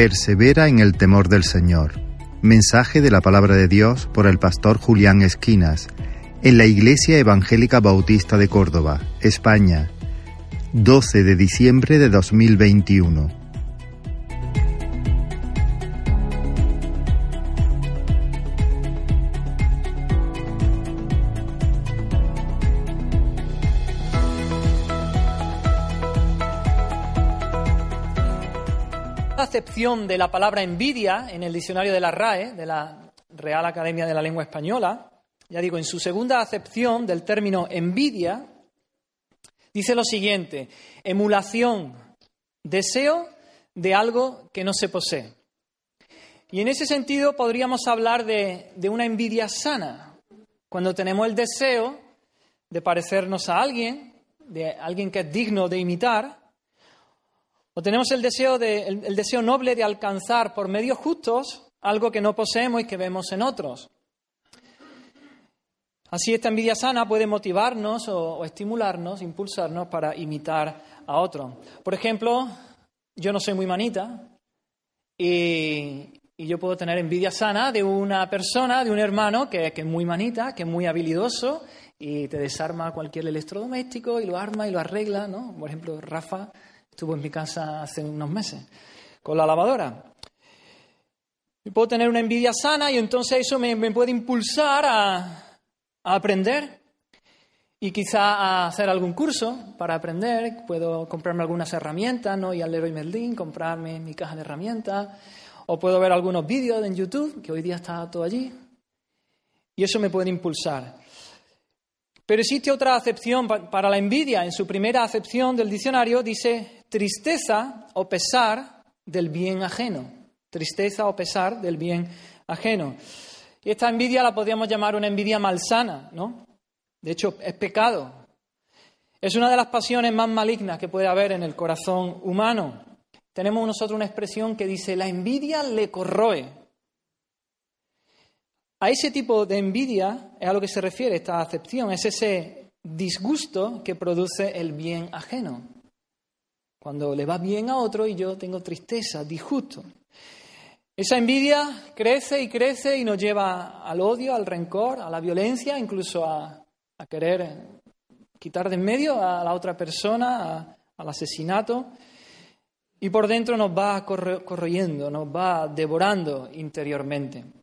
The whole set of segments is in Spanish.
Persevera en el temor del Señor. Mensaje de la palabra de Dios por el pastor Julián Esquinas en la Iglesia Evangélica Bautista de Córdoba, España, 12 de diciembre de 2021. De la palabra envidia en el diccionario de la RAE, de la Real Academia de la Lengua Española, ya digo, en su segunda acepción del término envidia, dice lo siguiente, emulación, deseo de algo que no se posee. Y en ese sentido podríamos hablar de una envidia sana, cuando tenemos el deseo de parecernos a alguien, de alguien que es digno de imitar, o tenemos el deseo, de, el, deseo noble de alcanzar por medios justos algo que no poseemos y que vemos en otros. Así esta envidia sana puede motivarnos o, estimularnos, impulsarnos para imitar a otros. Por ejemplo, yo no soy muy manita y, yo puedo tener envidia sana de una persona, de un hermano que, que, es muy manita, que es muy habilidoso y te desarma cualquier electrodoméstico y lo arma y lo arregla, ¿no? Por ejemplo, Rafa Estuvo en mi casa hace unos meses con la lavadora. Y puedo tener una envidia sana y entonces eso me, puede impulsar a, aprender y quizá a hacer algún curso para aprender. Puedo comprarme algunas herramientas, ¿no? Y al Leroy Merlin, comprarme mi caja de herramientas. O puedo ver algunos vídeos en YouTube, que hoy día está todo allí. Y eso me puede impulsar. Pero existe otra acepción para la envidia. En su primera acepción del diccionario dice tristeza o pesar del bien ajeno. Tristeza o pesar del bien ajeno. Y esta envidia la podríamos llamar una envidia malsana, ¿no? De hecho, es pecado. Es una de las pasiones más malignas que puede haber en el corazón humano. Tenemos nosotros una expresión que dice, la envidia le corroe. A ese tipo de envidia es a lo que se refiere esta acepción, es ese disgusto que produce el bien ajeno. Cuando le va bien a otro y yo tengo tristeza, disgusto. Esa envidia crece y crece y nos lleva al odio, al rencor, a la violencia, incluso a, querer quitar de en medio a la otra persona, al asesinato. Y por dentro nos va corroyendo, nos va devorando interiormente.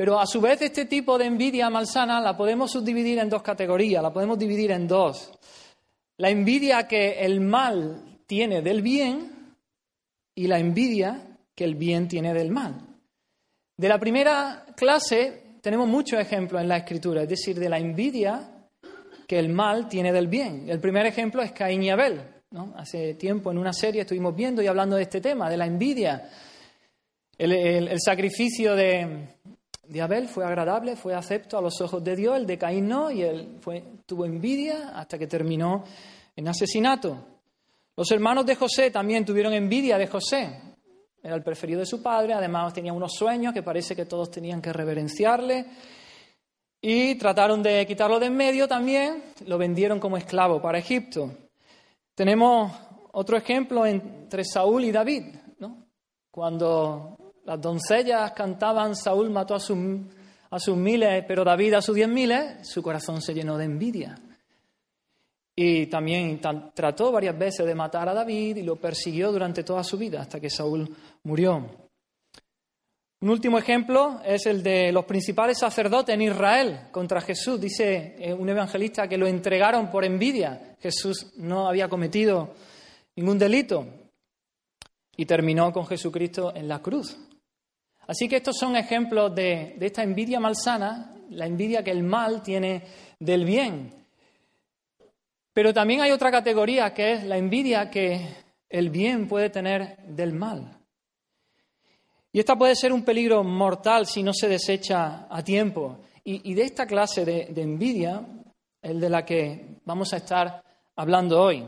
Pero a su vez este tipo de envidia malsana la podemos subdividir en dos categorías, la podemos dividir en dos la envidia que el mal tiene del bien y la envidia que el bien tiene del mal. De la primera clase tenemos muchos ejemplos en la escritura, es decir, de la envidia que el mal tiene del bien. El primer ejemplo es Caín y Abel. Hace tiempo en una serie estuvimos viendo y hablando de este tema, de la envidia. El, sacrificio de, de, Abel fue agradable, fue acepto a los ojos de Dios, el de Caín no, y él tuvo envidia hasta que terminó en asesinato. Los hermanos de José también tuvieron envidia de José. Era el preferido de su padre, además tenía unos sueños que parece que todos tenían que reverenciarle. Y trataron de quitarlo de en medio también, lo vendieron como esclavo para Egipto. Tenemos otro ejemplo entre Saúl y David, Cuando las doncellas cantaban Saúl mató a sus, a sus miles, pero David a sus diez miles, su corazón se llenó de envidia. Y también trató varias veces de matar a David y lo persiguió durante toda su vida hasta que Saúl murió. Un último ejemplo es el de los principales sacerdotes en Israel contra Jesús. Dice eh, un evangelista que lo entregaron por envidia. Jesús no había cometido ningún delito y terminó con Jesucristo en la cruz. Así que estos son ejemplos de, esta envidia malsana, la envidia que el mal tiene del bien. Pero también hay otra categoría que es la envidia que el bien puede tener del mal. Y esta puede ser un peligro mortal si no se desecha a tiempo. Y, de esta clase de, de envidia es de la que vamos a estar hablando hoy.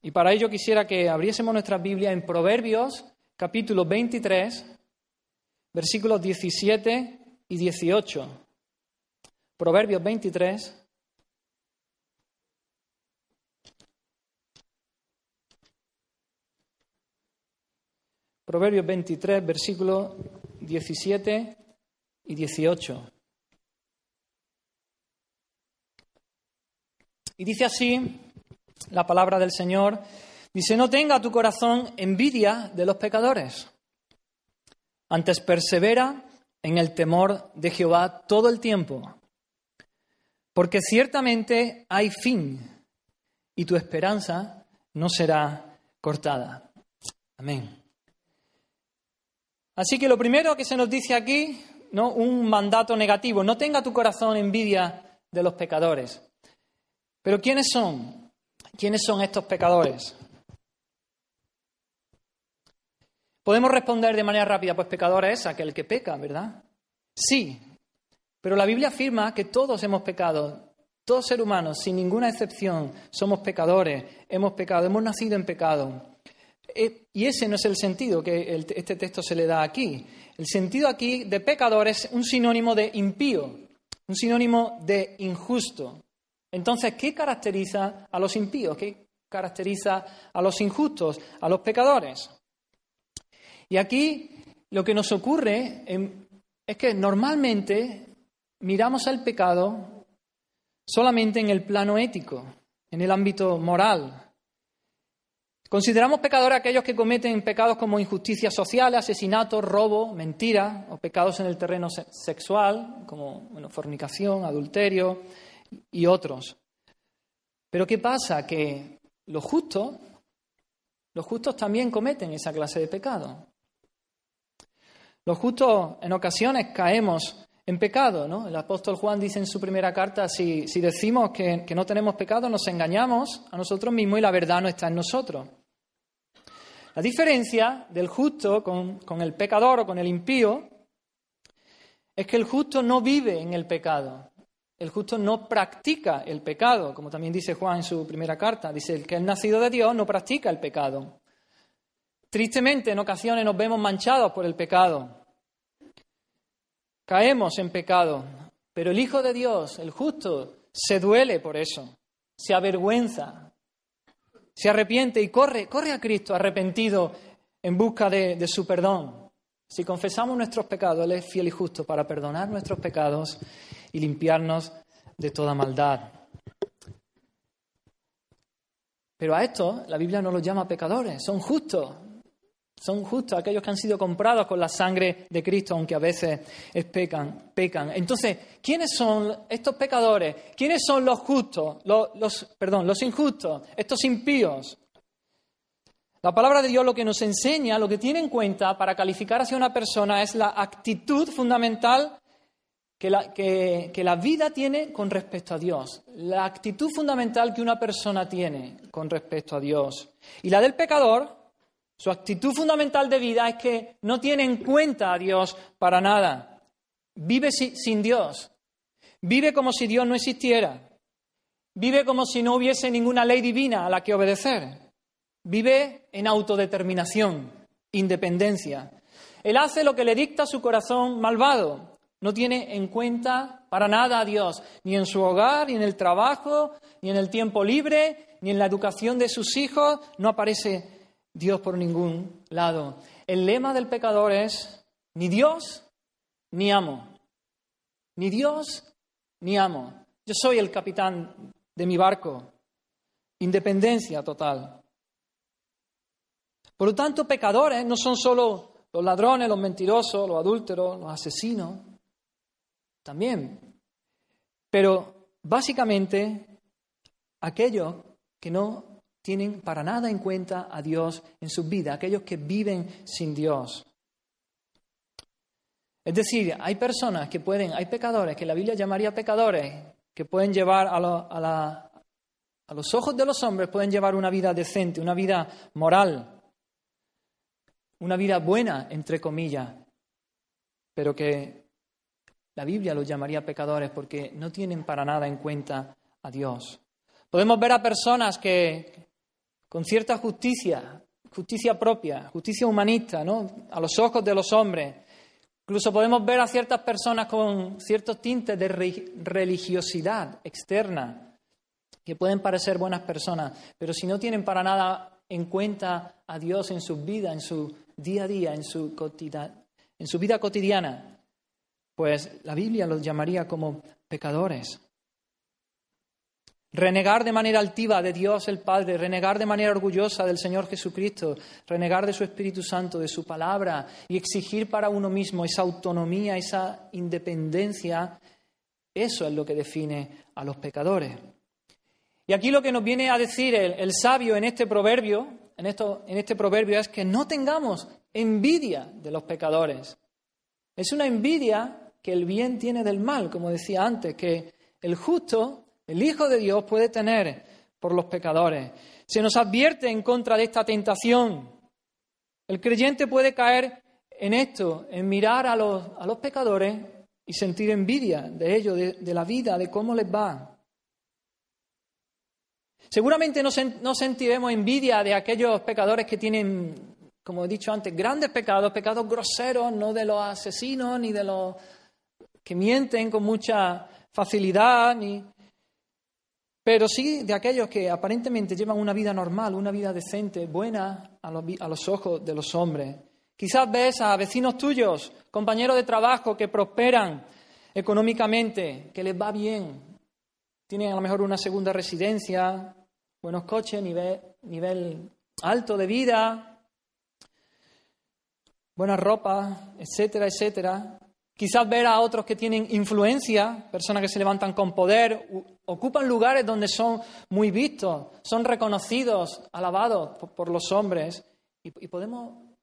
Y para ello quisiera que abriésemos nuestra Biblia en Proverbios capítulo 23, versículos 17 y 18. Proverbios 23, Proverbios 23, versículos 17 y 18. Y dice así la palabra del Señor, dice, no tenga tu corazón envidia de los pecadores, antes persevera en el temor de Jehová todo el tiempo, porque ciertamente hay fin y tu esperanza no será cortada. Amén. Así que lo primero que se nos dice aquí, ¿no? un mandato negativo, no tenga tu corazón envidia de los pecadores. Pero ¿quiénes son? ¿Quiénes son estos pecadores? Podemos responder de manera rápida, pues pecador es aquel que peca, ¿verdad? Sí, pero la Biblia afirma que todos hemos pecado, todos seres humanos, sin ninguna excepción, somos pecadores, hemos pecado, hemos nacido en pecado. Eh, y ese no es el sentido que este texto se le da aquí. El sentido aquí de pecador es un sinónimo de impío, un sinónimo de injusto. Entonces, ¿qué caracteriza a los impíos? ¿Qué caracteriza a los injustos, a los pecadores? Y aquí lo que nos ocurre es que normalmente miramos al pecado solamente en el plano ético, en el ámbito moral. Consideramos pecadores aquellos que cometen pecados como injusticia social, asesinato, robo, mentira, o pecados en el terreno sexual, como fornicación, adulterio, y otros. Pero ¿qué pasa? Que los justos, los justos también cometen esa clase de pecado. Los justos en ocasiones caemos en pecado, ¿no? El apóstol Juan dice en su primera carta, si, si decimos que, no tenemos pecado, nos engañamos a nosotros mismos y la verdad no está en nosotros. La diferencia del justo con, con el pecador o con el impío es que el justo no vive en el pecado. El justo no practica el pecado, como también dice Juan en su primera carta. Dice, el que es nacido de Dios no practica el pecado. Tristemente, en ocasiones nos vemos manchados por el pecado. Caemos en pecado, pero el Hijo de Dios, el justo, se duele por eso, se avergüenza, se arrepiente y corre, corre a Cristo arrepentido en busca de, su perdón. Si confesamos nuestros pecados, Él es fiel y justo para perdonar nuestros pecados y limpiarnos de toda maldad. Pero a esto la Biblia no los llama pecadores, son justos. Son justos aquellos que han sido comprados con la sangre de Cristo, aunque a veces pecan, pecan. Entonces, ¿quiénes son estos pecadores? ¿Quiénes son los justos? Los, perdón, los injustos, estos impíos. La palabra de Dios lo que nos enseña, lo que tiene en cuenta para calificar hacia una persona es la actitud fundamental que la, que, la vida tiene con respecto a Dios, la actitud fundamental que una persona tiene con respecto a Dios. Y la del pecador, su actitud fundamental de vida es que no tiene en cuenta a Dios para nada. Vive sin Dios. Vive como si Dios no existiera. Vive como si no hubiese ninguna ley divina a la que obedecer. Vive en autodeterminación, independencia. Él hace lo que le dicta su corazón malvado. No tiene en cuenta para nada a Dios, ni en su hogar, ni en el trabajo, ni en el tiempo libre, ni en la educación de sus hijos. No aparece Dios por ningún lado. El lema del pecador es ni Dios ni amo. Ni Dios ni amo. Yo soy el capitán de mi barco. Independencia total. Por lo tanto, pecadores no son solo los ladrones, los mentirosos, los adúlteros, los asesinos también. Pero básicamente aquellos que no tienen para nada en cuenta a Dios en su vida, aquellos que viven sin Dios. Es decir, hay personas que pueden, hay pecadores que la Biblia llamaría pecadores, que pueden llevar a, a, los ojos de los hombres, pueden llevar una vida decente, una vida moral, una vida buena, entre comillas, pero que la Biblia los llamaría pecadores porque no tienen para nada en cuenta a Dios. Podemos ver a personas que con cierta justicia, justicia propia, justicia humanista, ¿no? a los ojos de los hombres, incluso podemos ver a ciertas personas con ciertos tintes de religiosidad externa, que pueden parecer buenas personas, pero si no tienen para nada en cuenta a Dios en su vida, en su, día a día en su, en su vida cotidiana, pues la Biblia los llamaría como pecadores. Renegar de manera altiva de Dios el Padre, renegar de manera orgullosa del Señor Jesucristo, renegar de su Espíritu Santo, de su palabra y exigir para uno mismo esa autonomía, esa independencia, eso es lo que define a los pecadores. Y aquí lo que nos viene a decir el, sabio en este proverbio, en, esto, en este proverbio es que no tengamos envidia de los pecadores. Es una envidia que el bien tiene del mal, como decía antes, que el justo el Hijo de Dios puede tener por los pecadores. Se nos advierte en contra de esta tentación. El creyente puede caer en esto, en mirar a los, a los pecadores y sentir envidia de ellos, de, la vida, de cómo les va. Seguramente no, no sentiremos envidia de aquellos pecadores que tienen, como he dicho antes, grandes pecados, pecados groseros, no de los asesinos ni de los que mienten con mucha facilidad, ni, pero sí de aquellos que aparentemente llevan una vida normal, una vida decente, buena a los, ojos de los hombres. Quizás ves a vecinos tuyos, compañeros de trabajo que prosperan económicamente, que les va bien, tienen a lo mejor una segunda residencia, buenos coches, nivel, nivel alto de vida, buena ropa, etcétera, etcétera. Quizás ver a otros que tienen influencia, personas que se levantan con poder, ocupan lugares donde son muy vistos, son reconocidos, alabados por, los hombres, y, podemos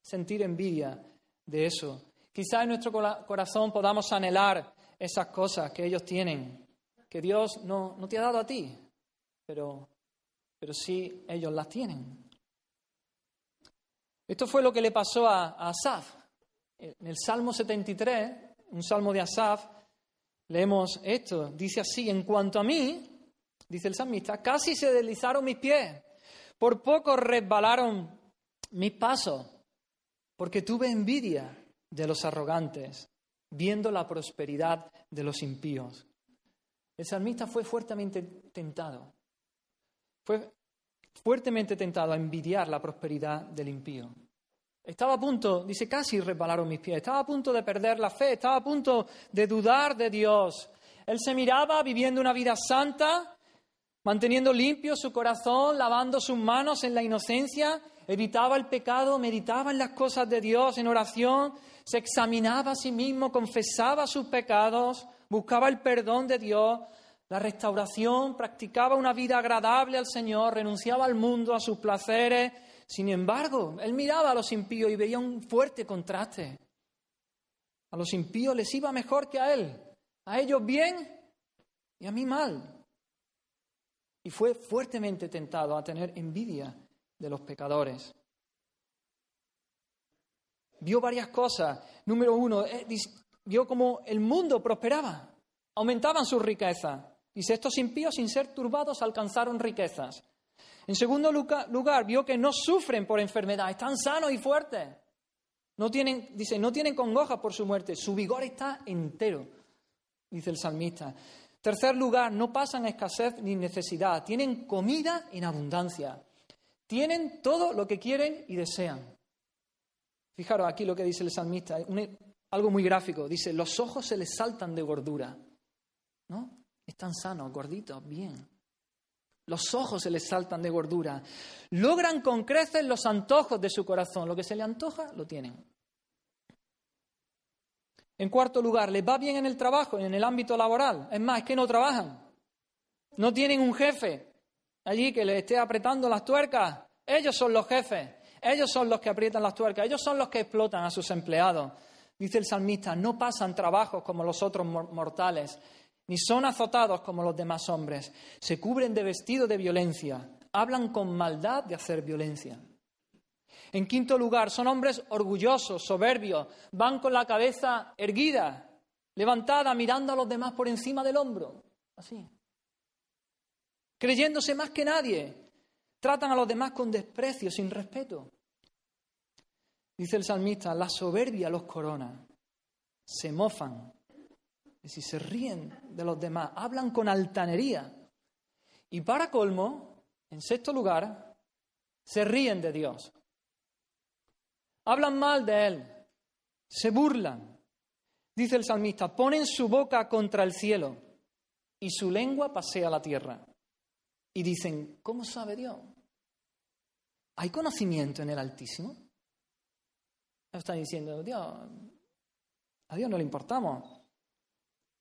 sentir envidia de eso. Quizás en nuestro corazón podamos anhelar esas cosas que ellos tienen, que Dios no, te ha dado a ti, pero, pero sí ellos las tienen. Esto fue lo que le pasó a, a Asaf. En el Salmo 73, un salmo de Asaf, leemos esto. Dice así, en cuanto a mí, dice el salmista, casi se deslizaron mis pies, por poco resbalaron mis pasos, porque tuve envidia de los arrogantes, viendo la prosperidad de los impíos. El salmista fue fuertemente tentado, fue fuertemente tentado a envidiar la prosperidad del impío. Estaba a punto, dice, casi resbalaron mis pies, estaba a punto de perder la fe, estaba a punto de dudar de Dios. Él se miraba viviendo una vida santa, manteniendo limpio su corazón, lavando sus manos en la inocencia, evitaba el pecado, meditaba en las cosas de Dios en oración, se examinaba a sí mismo, confesaba sus pecados, buscaba el perdón de Dios, la restauración, practicaba una vida agradable al Señor, renunciaba al mundo, a sus placeres, sin embargo, él miraba a los impíos y veía un fuerte contraste. A los impíos les iba mejor que a él. A ellos bien y a mí mal. Y fue fuertemente tentado a tener envidia de los pecadores. Vio varias cosas. Número uno, eh, vio cómo el mundo prosperaba. Aumentaban sus riquezas. Dice, estos impíos sin ser turbados alcanzaron riquezas. En segundo lugar, vio que no sufren por enfermedad, están sanos y fuertes. No tienen, dice, no tienen congoja por su muerte, su vigor está entero, dice el salmista. Tercer lugar, no pasan escasez ni necesidad, tienen comida en abundancia, tienen todo lo que quieren y desean. Fijaros aquí lo que dice el salmista, algo muy gráfico, dice, los ojos se les saltan de gordura, ¿no? Están sanos, gorditos, bien. Los ojos se les saltan de gordura. Logran con creces los antojos de su corazón. Lo que se le antoja, lo tienen. En cuarto lugar, les va bien en el trabajo, en el ámbito laboral. Es más, es que no trabajan. No tienen un jefe allí que les esté apretando las tuercas. Ellos son los jefes. Ellos son los que aprietan las tuercas. Ellos son los que explotan a sus empleados. Dice el salmista, no pasan trabajos como los otros mortales ni son azotados como los demás hombres. Se cubren de vestido de violencia, hablan con maldad de hacer violencia. En quinto lugar, son hombres orgullosos, soberbios, van con la cabeza erguida, levantada, mirando a los demás por encima del hombro, así. Creyéndose más que nadie, tratan a los demás con desprecio, sin respeto. Dice el salmista, la soberbia los corona, se mofan es decir, se ríen de los demás, hablan con altanería. Y para colmo, en sexto lugar, se ríen de Dios. hablan mal de Él, se burlan. Dice el salmista, ponen su boca contra el cielo y su lengua pasea la tierra. Y dicen, ¿cómo sabe Dios? ¿Hay conocimiento en el Altísimo? Están diciendo, Dios, a Dios no le importamos.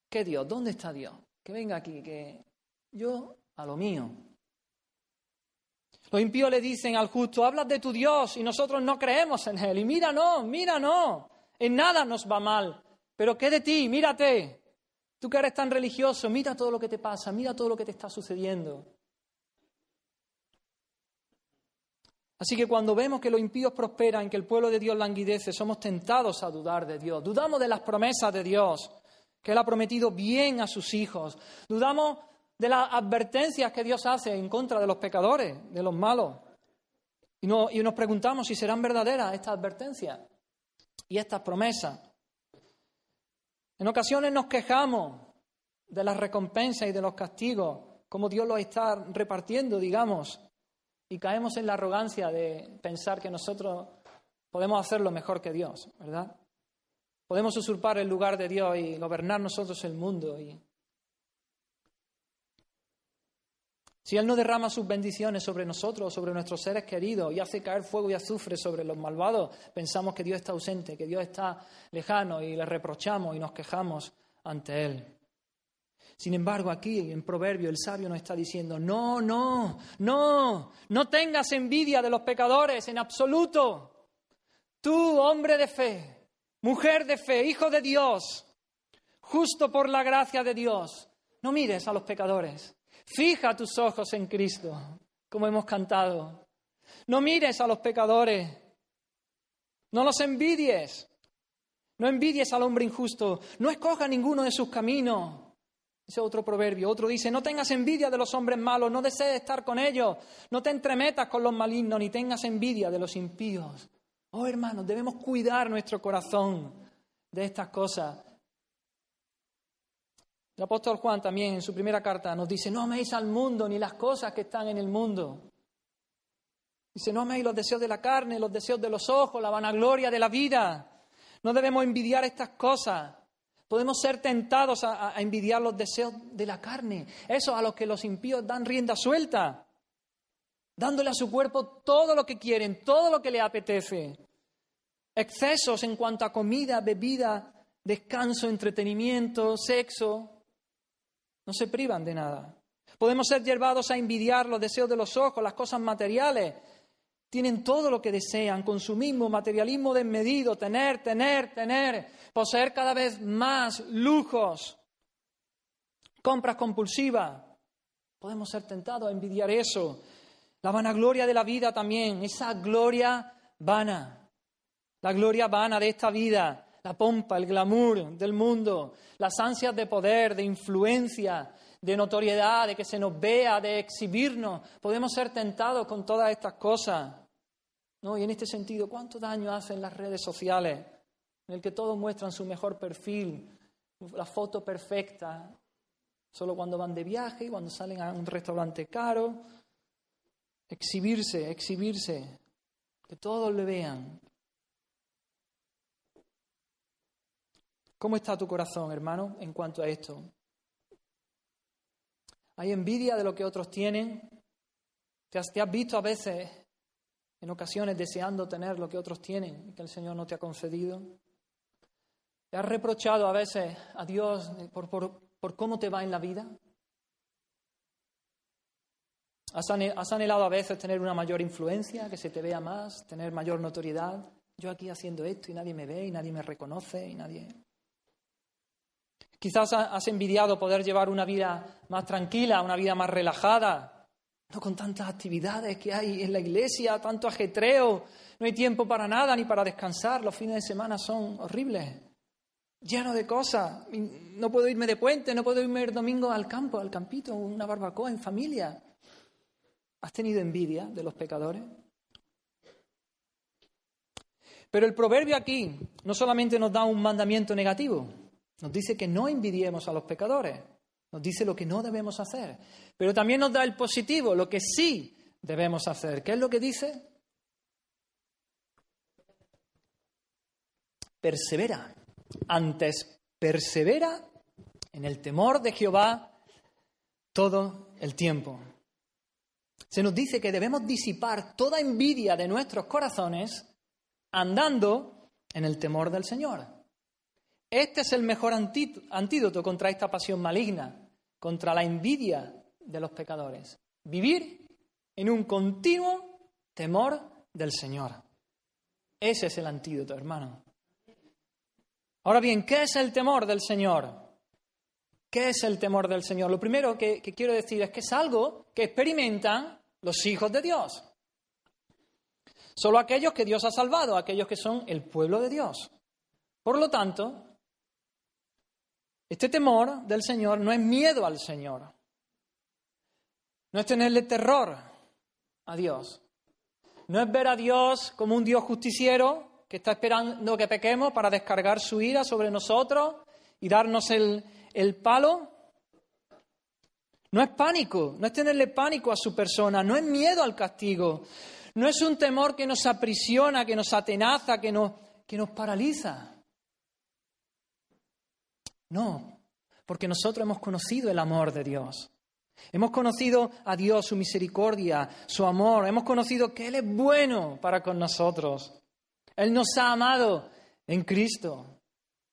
¿Qué Dios? ¿Dónde está Dios? Que venga aquí, que yo a lo mío. Los impíos le dicen al justo, hablas de tu Dios y nosotros no creemos en Él. Y mira, no, mira, no, en nada nos va mal. Pero ¿qué de ti? Mírate. Tú que eres tan religioso, mira todo lo que te pasa, mira todo lo que te está sucediendo. Así que cuando vemos que los impíos prosperan, que el pueblo de Dios languidece, somos tentados a dudar de Dios. Dudamos de las promesas de Dios, que Él ha prometido bien a sus hijos. Dudamos de las advertencias que Dios hace en contra de los pecadores, de los malos. Y, nos preguntamos si serán verdaderas estas advertencias y estas promesas. En ocasiones nos quejamos de las recompensas y de los castigos, como Dios los está repartiendo, digamos, y caemos en la arrogancia de pensar que nosotros podemos hacerlo mejor que Dios, ¿verdad? Podemos usurpar el lugar de Dios y gobernar nosotros el mundo Si Él no derrama sus bendiciones sobre nosotros, sobre nuestros seres queridos, y hace caer fuego y azufre sobre los malvados, pensamos que Dios está ausente, que Dios está lejano y le reprochamos y nos quejamos ante Él. Sin embargo, aquí en Proverbio el sabio nos está diciendo, no, no, no, no tengas envidia de los pecadores en absoluto. Tú, hombre de fe, mujer de fe, hijo de Dios, justo por la gracia de Dios, no mires a los pecadores. Fija tus ojos en Cristo, como hemos cantado. No mires a los pecadores. No los envidies. No envidies al hombre injusto. No escoja ninguno de sus caminos. Ese otro proverbio. Otro dice, no tengas envidia de los hombres malos, no desees estar con ellos, no te entremetas con los malignos, ni tengas envidia de los impíos. Oh hermanos, debemos cuidar nuestro corazón de estas cosas. El apóstol Juan también en su primera carta nos dice, no améis al mundo ni las cosas que están en el mundo. Dice, no améis los deseos de la carne, los deseos de los ojos, la vanagloria de la vida. No debemos envidiar estas cosas. Podemos ser tentados a, envidiar los deseos de la carne, eso a los que los impíos dan rienda suelta, dándole a su cuerpo todo lo que quieren, todo lo que le apetece. Excesos en cuanto a comida, bebida, descanso, entretenimiento, sexo, no se privan de nada. Podemos ser llevados a envidiar los deseos de los ojos, las cosas materiales. Tienen todo lo que desean, consumismo, materialismo desmedido, tener, tener, tener, poseer cada vez más lujos, compras compulsivas. Podemos ser tentados a envidiar eso. La vanagloria de la vida también, esa gloria vana, la gloria vana de esta vida la pompa, el glamour del mundo, las ansias de poder, de influencia, de notoriedad, de que se nos vea, de exhibirnos. Podemos ser tentados con todas estas cosas. ¿no? Y en este sentido, ¿cuánto daño hacen las redes sociales en el que todos muestran su mejor perfil, la foto perfecta, solo cuando van de viaje cuando salen a un restaurante caro? Exhibirse, exhibirse, que todos le vean. ¿Cómo está tu corazón, hermano, en cuanto a esto? ¿Hay envidia de lo que otros tienen? ¿Te has, visto a veces, en ocasiones, deseando tener lo que otros tienen y que el Señor no te ha concedido? ¿Te has reprochado a veces a Dios por, por cómo te va en la vida? ¿Has anhelado a veces tener una mayor influencia, que se te vea más, tener mayor notoriedad? Yo aquí haciendo esto y nadie me ve y nadie me reconoce y nadie... Quizás has envidiado poder llevar una vida más tranquila, una vida más relajada, no con tantas actividades que hay en la iglesia, tanto ajetreo, no hay tiempo para nada ni para descansar, los fines de semana son horribles, llenos de cosas, no puedo irme de puente, no puedo irme el domingo al campo, al campito, una barbacoa en familia. ¿Has tenido envidia de los pecadores? Pero el proverbio aquí no solamente nos da un mandamiento negativo, nos dice que no envidiemos a los pecadores. Nos dice lo que no debemos hacer. Pero también nos da el positivo, lo que sí debemos hacer. ¿Qué es lo que dice? persevera. Antes persevera en el temor de Jehová todo el tiempo. Se nos dice que debemos disipar toda envidia de nuestros corazones andando en el temor del Señor. Este es el mejor antídoto contra esta pasión maligna, contra la envidia de los pecadores. Vivir en un continuo temor del Señor. Ese es el antídoto, hermano. Ahora bien, ¿qué es el temor del Señor? ¿Qué es el temor del Señor? Lo primero que, quiero decir es que es algo que experimentan los hijos de Dios. Solo aquellos que Dios ha salvado, aquellos que son el pueblo de Dios. Por lo tanto, este temor del Señor no es miedo al Señor. No es tenerle terror a Dios. No es ver a Dios como un Dios justiciero que está esperando que pequemos para descargar su ira sobre nosotros y darnos el, el palo. No es pánico, no es tenerle pánico a su persona, no es miedo al castigo, no es un temor que nos aprisiona, que nos atenaza, que nos, que nos paraliza. No, porque nosotros hemos conocido el amor de Dios. Hemos conocido a Dios, su misericordia, su amor. Hemos conocido que Él es bueno para con nosotros. Él nos ha amado en Cristo.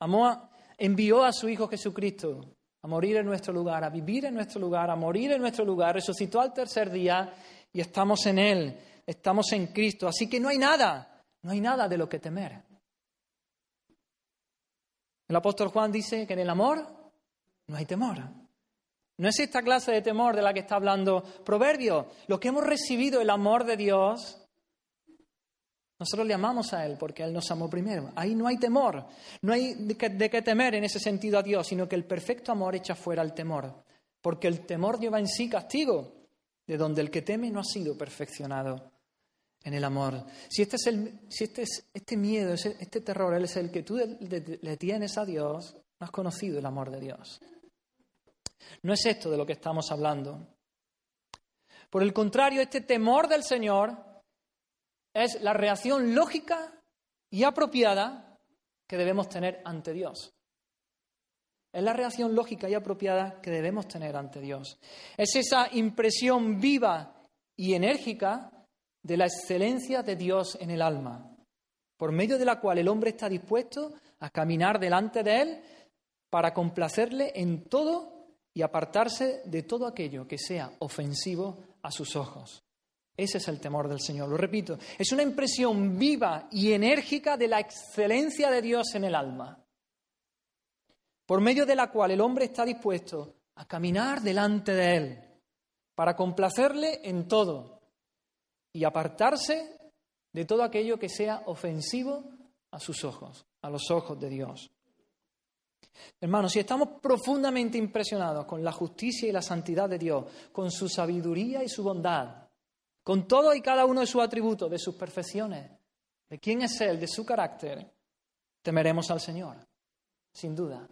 Amó, envió a su Hijo Jesucristo a morir en nuestro lugar, a vivir en nuestro lugar, a morir en nuestro lugar. Resucitó al tercer día y estamos en Él, estamos en Cristo. Así que no hay nada, no hay nada de lo que temer. El apóstol Juan dice que en el amor no hay temor. No es esta clase de temor de la que está hablando Proverbio. Lo que hemos recibido el amor de Dios, nosotros le amamos a Él porque Él nos amó primero. Ahí no hay temor, no hay de qué, temer en ese sentido a Dios, sino que el perfecto amor echa fuera el temor. Porque el temor lleva en sí castigo, de donde el que teme no ha sido perfeccionado en el amor. Si este, es el, si este, es, este miedo, este terror, Él es el que tú le tienes a Dios, no has conocido el amor de Dios. No es esto de lo que estamos hablando. Por el contrario, este temor del Señor es la reacción lógica y apropiada que debemos tener ante Dios. Es la reacción lógica y apropiada que debemos tener ante Dios. Es esa impresión viva y enérgica de la excelencia de Dios en el alma, por medio de la cual el hombre está dispuesto a caminar delante de Él para complacerle en todo y apartarse de todo aquello que sea ofensivo a sus ojos. Ese es el temor del Señor. Lo repito, es una impresión viva y enérgica de la excelencia de Dios en el alma, por medio de la cual el hombre está dispuesto a caminar delante de Él, para complacerle en todo y apartarse de todo aquello que sea ofensivo a sus ojos, a los ojos de Dios. Hermanos, si estamos profundamente impresionados con la justicia y la santidad de Dios, con su sabiduría y su bondad, con todo y cada uno de sus atributos, de sus perfecciones, de quién es Él, de su carácter, temeremos al Señor, sin duda.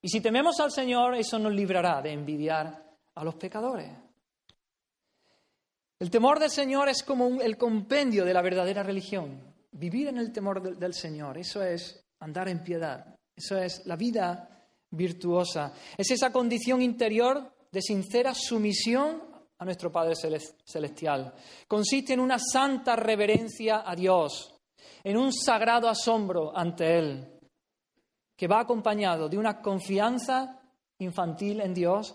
Y si tememos al Señor, eso nos librará de envidiar a los pecadores. El temor del Señor es como el compendio de la verdadera religión. Vivir en el temor del Señor, eso es andar en piedad. Eso es la vida virtuosa. Es esa condición interior de sincera sumisión a nuestro Padre Celestial. Consiste en una santa reverencia a Dios, en un sagrado asombro ante Él, que va acompañado de una confianza infantil en Dios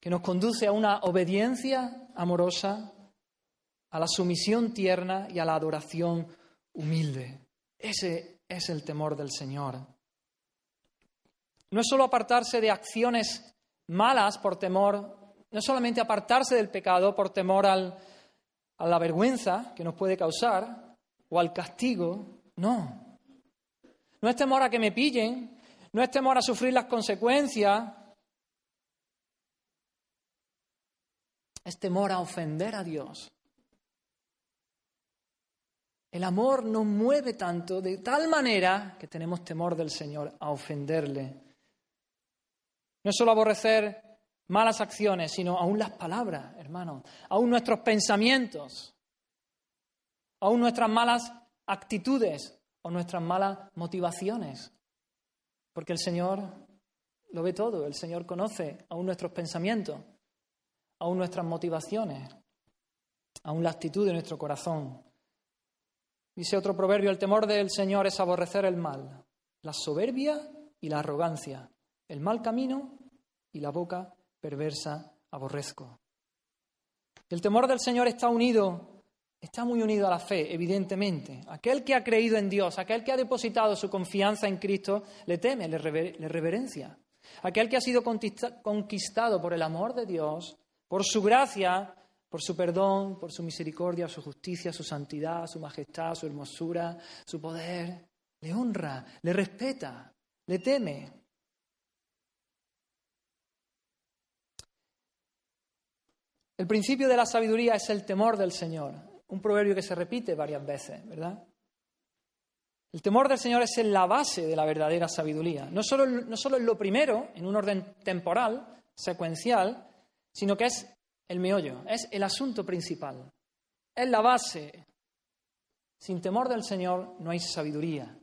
que nos conduce a una obediencia amorosa, a la sumisión tierna y a la adoración humilde. Ese es el temor del Señor. No es solo apartarse de acciones malas por temor, no solamente apartarse del pecado por temor a la vergüenza que nos puede causar o al castigo, no. No es temor a que me pillen, no es temor a sufrir las consecuencias, es temor a ofender a Dios. El amor nos mueve tanto de tal manera que tenemos temor del Señor a ofenderle. No es solo aborrecer malas acciones, sino aún las palabras, hermanos, aún nuestros pensamientos, aún nuestras malas actitudes o nuestras malas motivaciones. Porque el Señor lo ve todo, el Señor conoce aún nuestros pensamientos, aún nuestras motivaciones, aún la actitud de nuestro corazón. Dice otro proverbio, el temor del Señor es aborrecer el mal, la soberbia y la arrogancia, el mal camino y la boca perversa aborrezco. El temor del Señor está unido, está muy unido a la fe, evidentemente. Aquel que ha creído en Dios, aquel que ha depositado su confianza en Cristo, le teme, le, reverencia. Aquel que ha sido conquistado por el amor de Dios, por su gracia, por su perdón, por su misericordia, su justicia, su santidad, su majestad, su hermosura, su poder, le honra, le respeta, le teme. El principio de la sabiduría es el temor del Señor, un proverbio que se repite varias veces, ¿verdad? El temor del Señor es la base de la verdadera sabiduría. No solo, no solo es lo primero, en un orden temporal, secuencial, sino que es el meollo, es el asunto principal, es la base. Sin temor del Señor no hay sabiduría.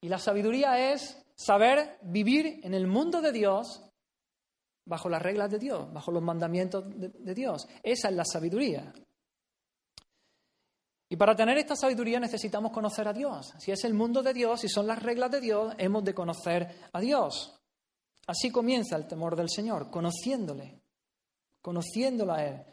Y la sabiduría es saber vivir en el mundo de Dios bajo las reglas de Dios, bajo los mandamientos de, Dios. Esa es la sabiduría. Y para tener esta sabiduría necesitamos conocer a Dios. Si es el mundo de Dios, si son las reglas de Dios, hemos de conocer a Dios. Así comienza el temor del Señor, conociéndole, conociéndolo a Él.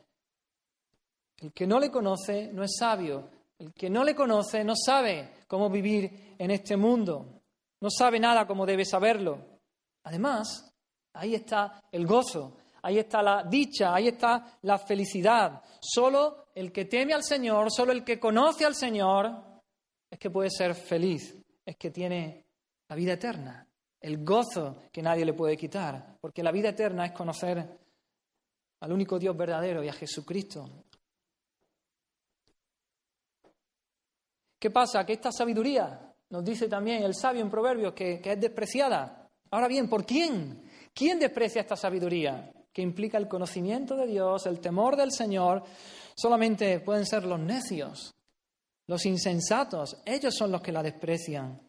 El que no le conoce no es sabio. El que no le conoce no sabe cómo vivir en este mundo. No sabe nada como debe saberlo. Además, Ahí está el gozo, ahí está la dicha, ahí está la felicidad. Solo el que teme al Señor, solo el que conoce al Señor, es que puede ser feliz, es que tiene la vida eterna, el gozo que nadie le puede quitar, porque la vida eterna es conocer al único Dios verdadero y a Jesucristo. ¿Qué pasa? Que esta sabiduría, nos dice también el sabio en Proverbios, que, que es despreciada. Ahora bien, ¿por quién? ¿Quién desprecia esta sabiduría? Que implica el conocimiento de Dios, el temor del Señor. Solamente pueden ser los necios, los insensatos. Ellos son los que la desprecian.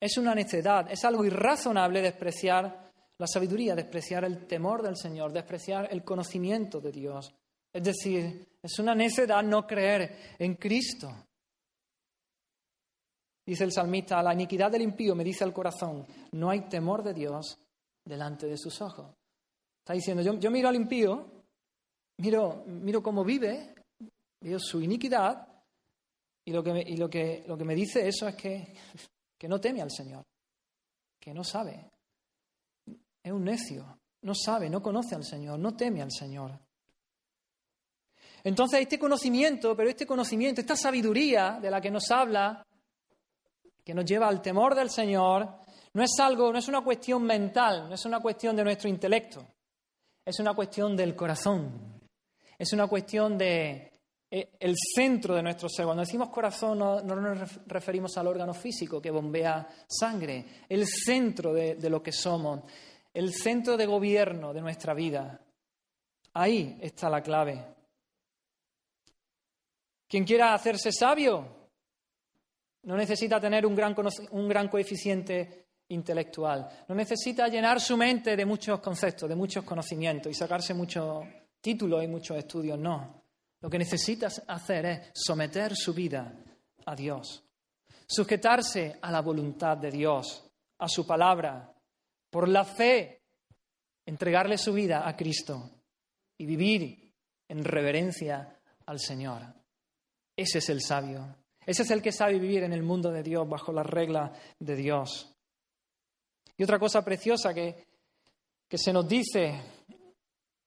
Es una necedad, es algo irrazonable despreciar la sabiduría, despreciar el temor del Señor, despreciar el conocimiento de Dios. Es decir, es una necedad no creer en Cristo. Dice el salmista, la iniquidad del impío me dice al corazón, no hay temor de Dios delante de sus ojos. Está diciendo, yo, miro al impío, miro, miro cómo vive, veo su iniquidad, y lo que me, y lo que, lo que me dice eso es que, que no teme al Señor, que no sabe. Es un necio, no sabe, no conoce al Señor, no teme al Señor. Entonces este conocimiento, pero este conocimiento, esta sabiduría de la que nos habla, que nos lleva al temor del Señor, no es algo, no es una cuestión mental, no es una cuestión de nuestro intelecto, es una cuestión del corazón, es una cuestión de eh, el centro de nuestro ser. Cuando decimos corazón no, nos referimos al órgano físico que bombea sangre, el centro de, de lo que somos, el centro de gobierno de nuestra vida. Ahí está la clave. Quien quiera hacerse sabio no necesita tener un gran, un gran coeficiente intelectual. No necesita llenar su mente de muchos conceptos, de muchos conocimientos y sacarse muchos títulos y muchos estudios. No. Lo que necesita hacer es someter su vida a Dios, sujetarse a la voluntad de Dios, a su palabra, por la fe, entregarle su vida a Cristo y vivir en reverencia al Señor. Ese es el sabio. Ese es el que sabe vivir en el mundo de Dios bajo las reglas de Dios. Y otra cosa preciosa que, que se nos dice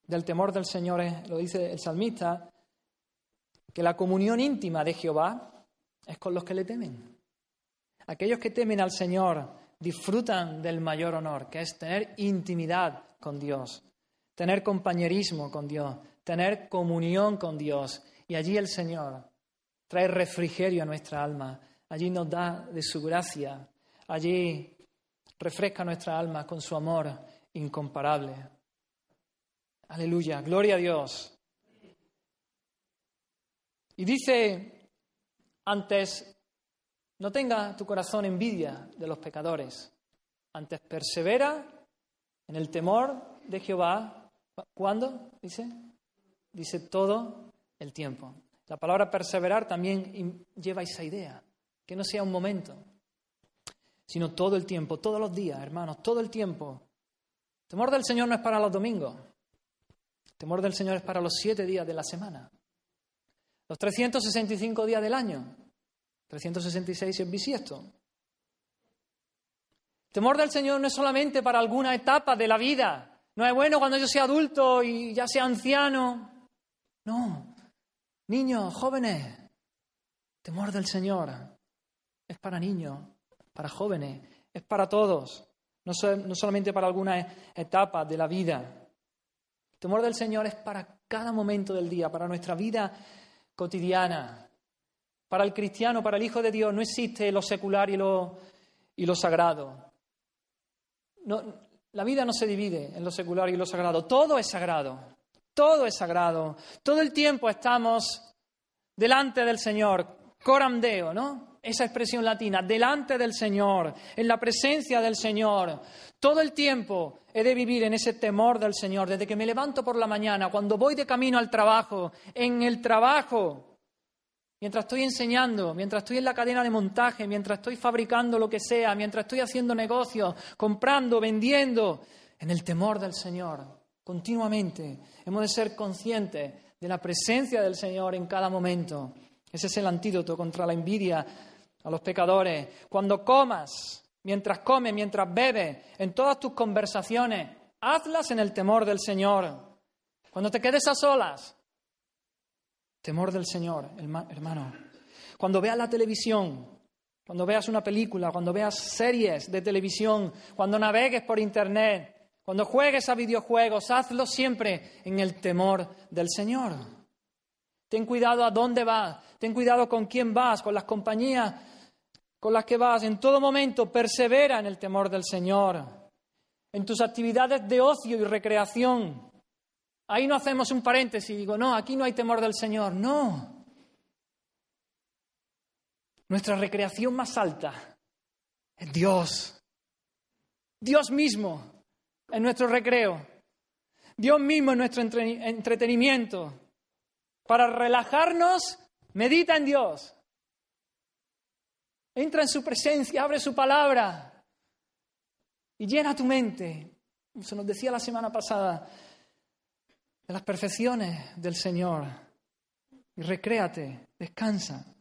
del temor del Señor, lo dice el salmista, que la comunión íntima de Jehová es con los que le temen. Aquellos que temen al Señor disfrutan del mayor honor, que es tener intimidad con Dios, tener compañerismo con Dios, tener comunión con Dios. Y allí el Señor trae refrigerio a nuestra alma, allí nos da de su gracia, allí refresca nuestra alma con su amor incomparable. Aleluya, gloria a Dios. Y dice antes No tenga tu corazón envidia de los pecadores. Antes persevera en el temor de Jehová. ¿Cuándo? Dice. Dice todo el tiempo. La palabra perseverar también lleva esa idea. Que no sea un momento, sino todo el tiempo, todos los días, hermanos, todo el tiempo. El temor del Señor no es para los domingos. El temor del Señor es para los siete días de la semana. Los 365 días del año. 366 es bisiesto. El temor del Señor no es solamente para alguna etapa de la vida. No es bueno cuando yo sea adulto y ya sea anciano. No. Niños, jóvenes. temor del Señor es para niños, para jóvenes, es para todos. No, no solamente para alguna etapa de la vida. El temor del Señor es para cada momento del día, para nuestra vida cotidiana. Para el cristiano, para el Hijo de Dios, no existe lo secular y lo, y lo sagrado. La vida no se divide en lo secular y lo sagrado. Todo es sagrado. Todo es sagrado. Todo el tiempo estamos delante del Señor. Coram Deo, ¿no? Esa expresión latina, delante del Señor, en la presencia del Señor. Todo el tiempo he de vivir en ese temor del Señor, desde que me levanto por la mañana, cuando voy de camino al trabajo, en el trabajo, mientras estoy enseñando, mientras estoy en la cadena de montaje, mientras estoy fabricando lo que sea, mientras estoy haciendo negocios, comprando, vendiendo, en el temor del Señor, continuamente. Hemos de ser conscientes de la presencia del Señor en cada momento. Ese es el antídoto contra la envidia a los pecadores. Cuando comas, mientras comes, mientras bebes, en todas tus conversaciones, hazlas en el temor del Señor. Cuando te quedes a solas, Temor del Señor, hermano. Cuando veas la televisión, cuando veas una película, cuando veas series de televisión, cuando navegues por Internet, cuando juegues a videojuegos, hazlo siempre en el temor del Señor. Ten cuidado a dónde vas, ten cuidado con quién vas, con las compañías con las que vas. En todo momento persevera en el temor del Señor. En tus actividades de ocio y recreación, Ahí no hacemos un paréntesis y digo, no, aquí no hay temor del Señor. No. Nuestra recreación más alta es Dios. Dios mismo en nuestro recreo. Dios mismo en nuestro entretenimiento. Para relajarnos, medita en Dios. Entra en su presencia, abre su palabra y llena tu mente. Se nos decía la semana pasada, de las perfecciones del Señor y recréate, descansa.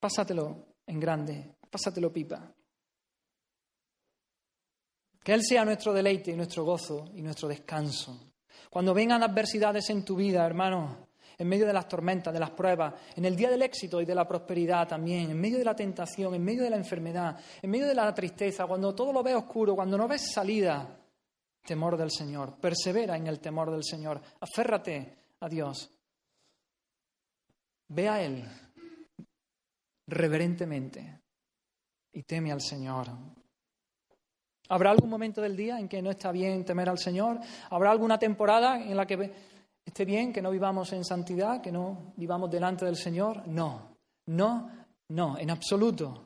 Pásatelo en grande, pásatelo pipa. Que Él sea nuestro deleite y nuestro gozo y nuestro descanso. Cuando vengan adversidades en tu vida, hermano, en medio de las tormentas, de las pruebas, en el día del éxito y de la prosperidad también, en medio de la tentación, en medio de la enfermedad, en medio de la tristeza, cuando todo lo ves oscuro, cuando no ves salida, temor del Señor. Persevera en el temor del Señor. Aférrate a Dios. Ve a Él reverentemente y teme al Señor. ¿Habrá algún momento del día en que no está bien temer al Señor? ¿Habrá alguna temporada en la que esté bien que no vivamos en santidad, que no vivamos delante del Señor? No, no, no, en absoluto.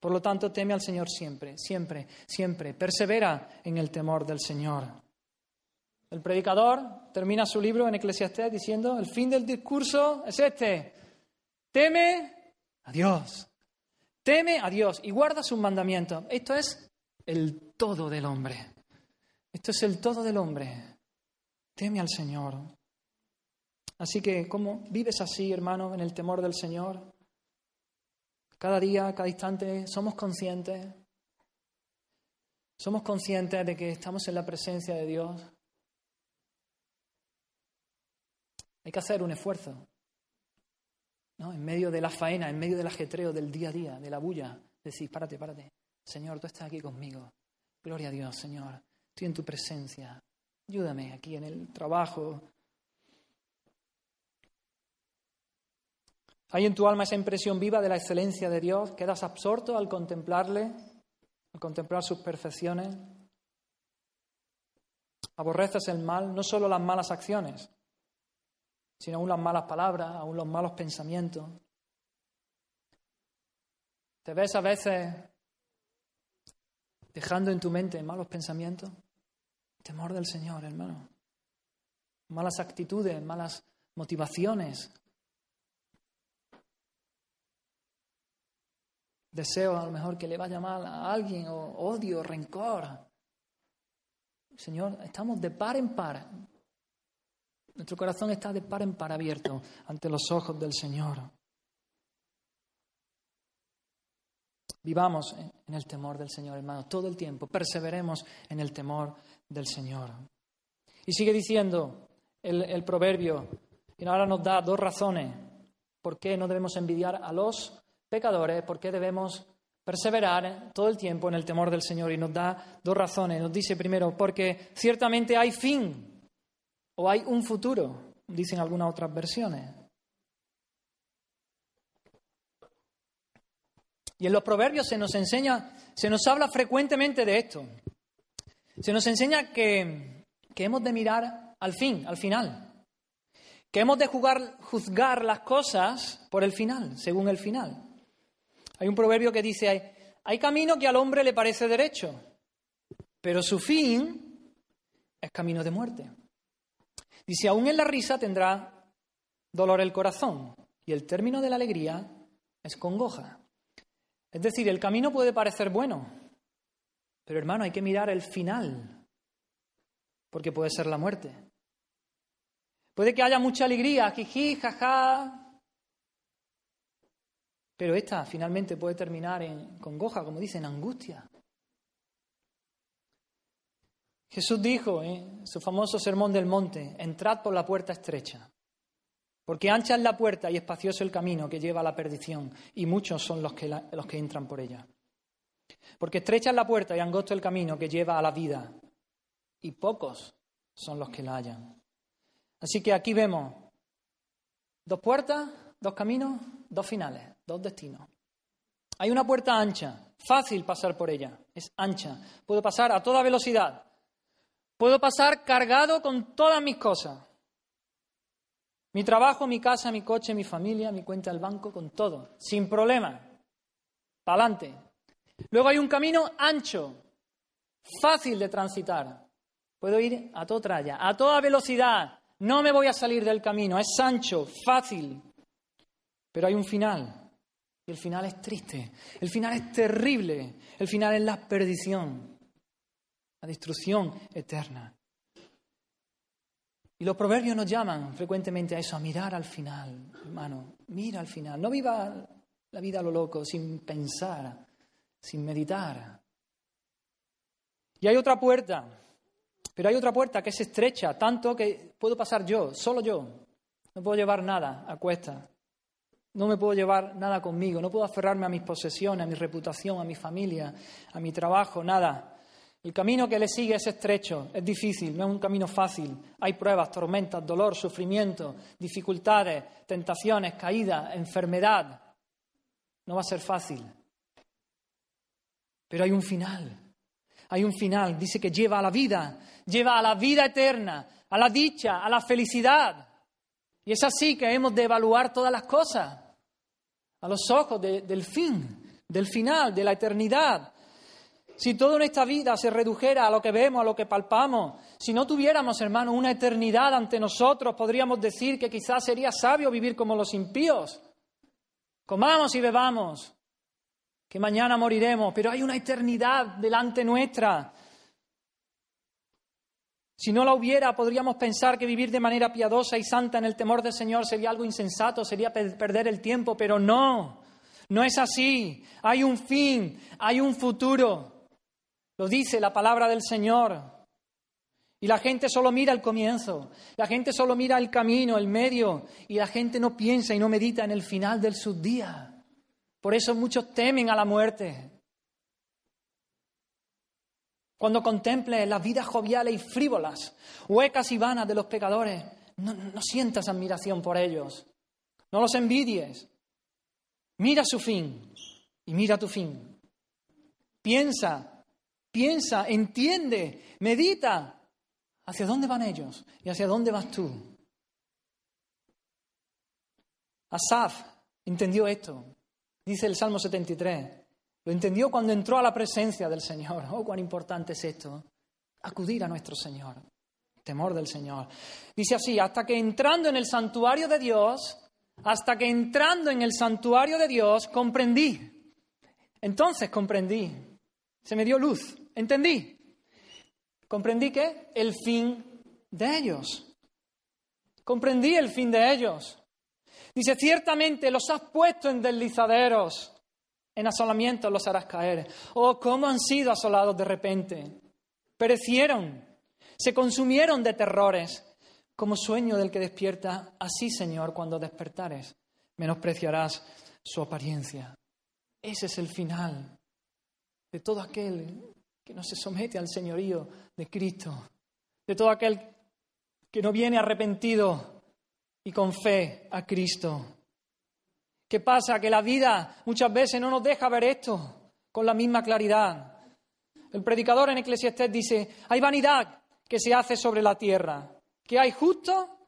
Por lo tanto, teme al Señor siempre, siempre, siempre. Persevera en el temor del Señor. El predicador termina su libro en Eclesiastés diciendo, el fin del discurso es este. Teme a Dios. Teme a Dios y guarda sus mandamientos. Esto es el todo del hombre. Esto es el todo del hombre. Teme al Señor. Así que, ¿cómo vives así, hermano, en el temor del Señor? Cada día, cada instante, somos conscientes. Somos conscientes de que estamos en la presencia de Dios. Hay que hacer un esfuerzo. ¿no? En medio de la faena, en medio del ajetreo del día a día, de la bulla. Decir, párate, párate. Señor, tú estás aquí conmigo. Gloria a Dios, Señor. Estoy en tu presencia. Ayúdame aquí en el trabajo, ¿Hay en tu alma esa impresión viva de la excelencia de Dios? ¿Quedas absorto al contemplarle, al contemplar sus perfecciones? Aborreces el mal, no solo las malas acciones, sino aún las malas palabras, aún los malos pensamientos. ¿Te ves a veces dejando en tu mente malos pensamientos? Temor del Señor, hermano. Malas actitudes, malas motivaciones. Deseo a lo mejor que le vaya mal a alguien, o odio, rencor. Señor, estamos de par en par. Nuestro corazón está de par en par abierto ante los ojos del Señor. Vivamos en el temor del Señor, hermanos, todo el tiempo. Perseveremos en el temor del Señor. Y sigue diciendo el, proverbio, y ahora nos da dos razones por qué no debemos envidiar a los pecadores, por qué debemos perseverar todo el tiempo en el temor del Señor. Y nos da dos razones. Nos dice primero, porque ciertamente hay fin o hay un futuro, dicen algunas otras versiones. Y en los proverbios se nos enseña, se nos habla frecuentemente de esto. Se nos enseña que, hemos de mirar al fin, al final. Que hemos de juzgar las cosas por el final, según el final. Hay un proverbio que dice, hay, hay camino que al hombre le parece derecho, pero su fin es camino de muerte. Dice, aún en la risa tendrá dolor el corazón y el término de la alegría es congoja. Es decir, el camino puede parecer bueno, pero hermano, hay que mirar el final, porque puede ser la muerte. Puede que haya mucha alegría, jiji, jaja, pero esta finalmente puede terminar en congoja, como dicen, angustia. Jesús dijo en su famoso sermón del monte, entrad por la puerta estrecha. Porque ancha es la puerta y espacioso el camino que lleva a la perdición, y muchos son los que, los que entran por ella. Porque estrecha es la puerta y angosto el camino que lleva a la vida, y pocos son los que la hallan. Así que aquí vemos dos puertas, dos caminos, dos finales, dos destinos. Hay una puerta ancha, fácil pasar por ella, es ancha. Puedo pasar a toda velocidad. Puedo pasar cargado con todas mis cosas. Mi trabajo, mi casa, mi coche, mi familia, mi cuenta del banco, con todo, sin problema. Para adelante. Luego hay un camino ancho, fácil de transitar. Puedo ir a toda tralla, a toda velocidad. No me voy a salir del camino. Es ancho, fácil. Pero hay un final. Y el final es triste. El final es terrible. El final es la perdición. La destrucción eterna. Y los proverbios nos llaman frecuentemente a eso, a mirar al final, hermano, mira al final. No viva la vida a lo loco, sin pensar, sin meditar. Y hay otra puerta, pero hay otra puerta que es estrecha, tanto que puedo pasar yo, solo yo. No puedo llevar nada a cuesta. No me puedo llevar nada conmigo, no puedo aferrarme a mis posesiones, a mi reputación, a mi familia, a mi trabajo, nada. El camino que le sigue es estrecho, es difícil, no es un camino fácil. Hay pruebas, tormentas, dolor, sufrimiento, dificultades, tentaciones, caídas, enfermedad. No va a ser fácil. Pero hay un final. Hay un final. Dice que lleva a la vida, lleva a la vida eterna, a la dicha, a la felicidad. Y es así que hemos de evaluar todas las cosas a los ojos del fin, del final, de la eternidad. Si toda nuestra vida se redujera a lo que vemos, a lo que palpamos, si no tuviéramos, hermano, una eternidad ante nosotros, podríamos decir que quizás sería sabio vivir como los impíos. Comamos y bebamos, que mañana moriremos, pero hay una eternidad delante nuestra. Si no la hubiera, podríamos pensar que vivir de manera piadosa y santa en el temor del Señor sería algo insensato, sería perder el tiempo, pero no, no es así. Hay un fin, hay un futuro. Lo dice la palabra del Señor. Y la gente solo mira el comienzo, la gente solo mira el camino, el medio, y la gente no piensa y no medita en el final del subdía. Por eso muchos temen a la muerte. Cuando contemples las vidas joviales y frívolas, huecas y vanas de los pecadores, no, no sientas admiración por ellos, no los envidies. Mira su fin y mira tu fin. Piensa piensa, entiende, medita hacia dónde van ellos y hacia dónde vas tú. Asaf entendió esto. Dice el Salmo 73. Lo entendió cuando entró a la presencia del Señor. Oh, cuán importante es esto. Acudir a nuestro Señor. Temor del Señor. Dice así, hasta que entrando en el santuario de Dios, hasta que entrando en el santuario de Dios, comprendí. Entonces comprendí. Se me dio luz. Entendí. Comprendí que el fin de ellos. Comprendí el fin de ellos. Dice, ciertamente los has puesto en deslizaderos, en asolamientos los harás caer. Oh, cómo han sido asolados de repente. Perecieron, se consumieron de terrores, como sueño del que despierta. Así, Señor, cuando despertares, menospreciarás su apariencia. Ese es el final de todo aquel que no se somete al señorío de Cristo, de todo aquel que no viene arrepentido y con fe a Cristo. ¿Qué pasa? Que la vida muchas veces no nos deja ver esto con la misma claridad. El predicador en Eclesiastés dice, hay vanidad que se hace sobre la tierra, que hay justo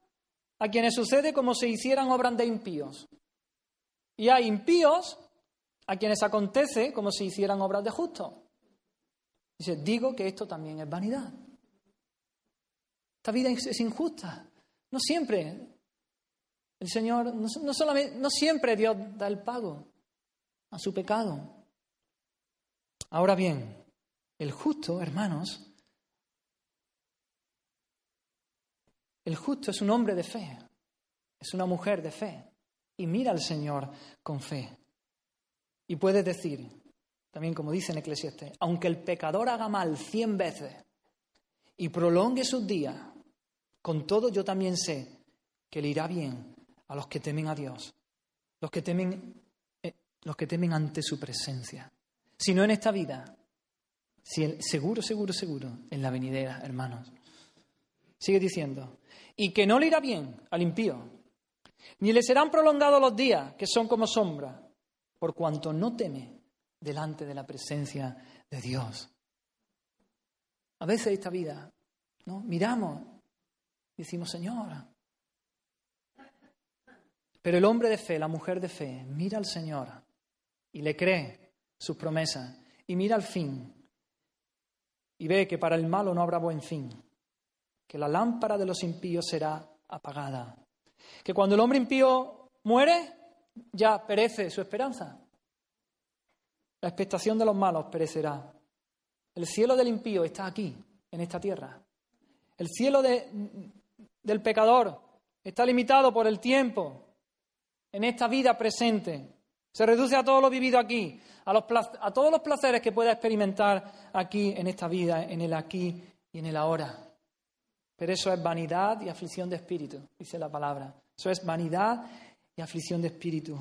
a quienes sucede como si hicieran obras de impíos. Y hay impíos a quienes acontece como si hicieran obras de justos. Dice, digo que esto también es vanidad. Esta vida es injusta. No siempre el Señor, no, solamente, no siempre Dios da el pago a su pecado. Ahora bien, el justo, hermanos, el justo es un hombre de fe, es una mujer de fe y mira al Señor con fe. Y puede decir, también como dice en Eclesiastes, aunque el pecador haga mal cien veces y prolongue sus días, con todo yo también sé que le irá bien a los que temen a Dios, los que temen, eh, los que temen ante su presencia. Si no en esta vida, si seguro, seguro, seguro, en la venidera, hermanos. Sigue diciendo, y que no le irá bien al impío, ni le serán prolongados los días, que son como sombra, por cuanto no teme delante de la presencia de Dios. A veces esta vida, ¿no? Miramos y decimos, Señor, pero el hombre de fe, la mujer de fe, mira al Señor y le cree sus promesas y mira al fin y ve que para el malo no habrá buen fin, que la lámpara de los impíos será apagada, que cuando el hombre impío muere, ya perece su esperanza. La expectación de los malos perecerá. El cielo del impío está aquí, en esta tierra. El cielo del pecador está limitado por el tiempo, en esta vida presente. Se reduce a todo lo vivido aquí, a, los, a todos los placeres que pueda experimentar aquí en esta vida, en el aquí y en el ahora. Pero eso es vanidad y aflicción de espíritu, dice la palabra. Eso es vanidad y aflicción de espíritu.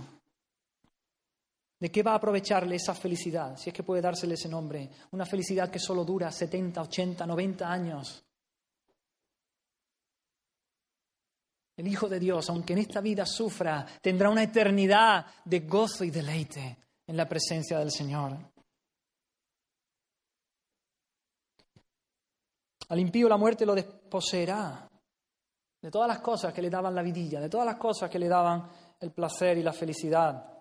¿De qué va a aprovecharle esa felicidad? Si es que puede dársele ese nombre. Una felicidad que solo dura 70, 80, 90 años. El Hijo de Dios, aunque en esta vida sufra, tendrá una eternidad de gozo y deleite en la presencia del Señor. Al impío la muerte lo desposeerá de todas las cosas que le daban la vidilla, de todas las cosas que le daban el placer y la felicidad.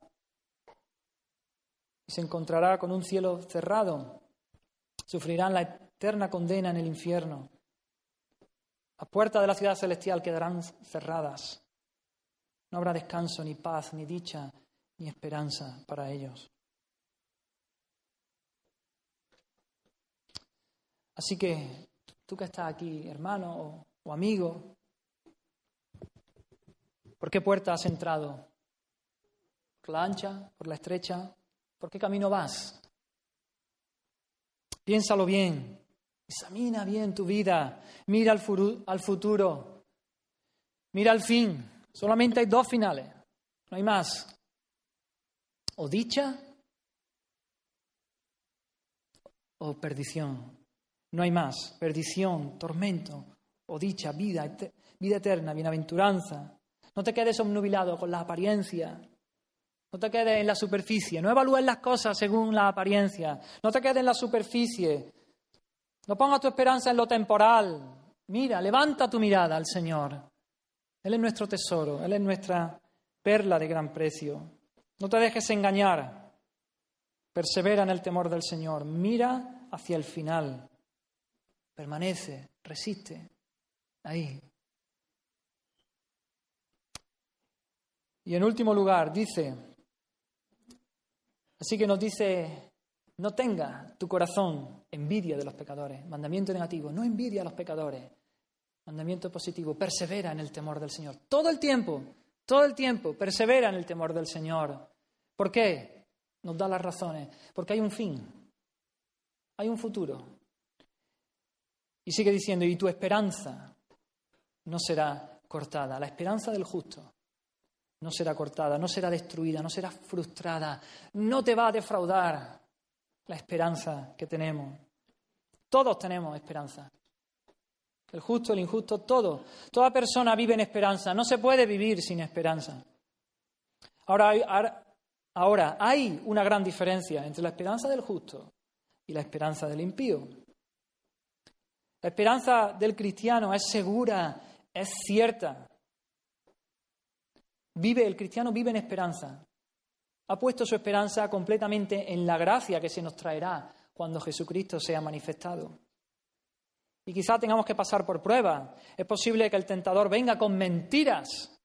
Y se encontrará con un cielo cerrado. Sufrirán la eterna condena en el infierno. Las puertas de la ciudad celestial quedarán cerradas. No habrá descanso, ni paz, ni dicha, ni esperanza para ellos. Así que tú que estás aquí, hermano o, amigo, ¿por qué puerta has entrado? ¿Por la ancha? ¿Por la estrecha? ¿Por qué camino vas? Piénsalo bien. Examina bien tu vida, mira al, futuro, mira al fin. Solamente hay dos finales, no hay más. O dicha o perdición. No hay más. Perdición, tormento o dicha, vida, vida eterna, bienaventuranza. No te quedes obnubilado con la apariencia. No te quedes en la superficie. No evalúes las cosas según la apariencia. No te quedes en la superficie no pongas tu esperanza en lo temporal. Mira, levanta tu mirada al Señor. Él es nuestro tesoro, Él es nuestra perla de gran precio. No te dejes engañar. Persevera en el temor del Señor. Mira hacia el final. Permanece, resiste. Ahí. Y en último lugar, dice, así que nos dice, no tenga tu corazón envidia de los pecadores. Mandamiento negativo, no envidia a los pecadores. Mandamiento positivo, persevera en el temor del Señor. Todo el tiempo, todo el tiempo, persevera en el temor del Señor. ¿Por qué? Nos da las razones. Porque hay un fin, hay un futuro. Y sigue diciendo, y tu esperanza no será cortada. La esperanza del justo no será cortada, no será destruida, no será frustrada, no te va a defraudar la esperanza que tenemos. Todos tenemos esperanza. El justo, el injusto, todo. Toda persona vive en esperanza. No se puede vivir sin esperanza. Ahora hay, ahora, hay una gran diferencia entre la esperanza del justo y la esperanza del impío. La esperanza del cristiano es segura, es cierta. Vive, el cristiano vive en esperanza. Ha puesto su esperanza completamente en la gracia que se nos traerá cuando Jesucristo sea manifestado. Y quizá tengamos que pasar por pruebas. Es posible que el tentador venga con mentiras,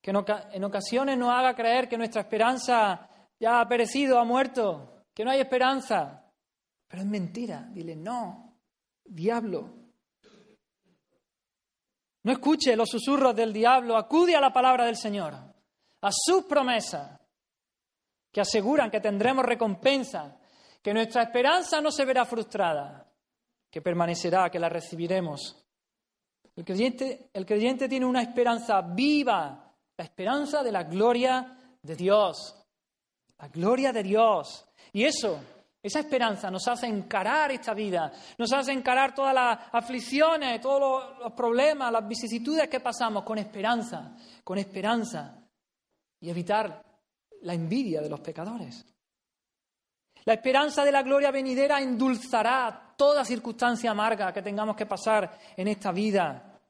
que en ocasiones nos haga creer que nuestra esperanza ya ha perecido, ha muerto, que no hay esperanza. Pero es mentira. Dile, no, diablo. No escuche los susurros del diablo, acude a la palabra del Señor, a sus promesas que aseguran que tendremos recompensa, que nuestra esperanza no se verá frustrada, que permanecerá, que la recibiremos. El creyente, el creyente tiene una esperanza viva, la esperanza de la gloria de Dios. La gloria de Dios. Y eso, esa esperanza nos hace encarar esta vida, nos hace encarar todas las aflicciones, todos los, los problemas, las vicisitudes que pasamos con esperanza, con esperanza. Y evitar la envidia de los pecadores. La esperanza de la gloria venidera endulzará toda circunstancia amarga que tengamos que pasar en esta vida.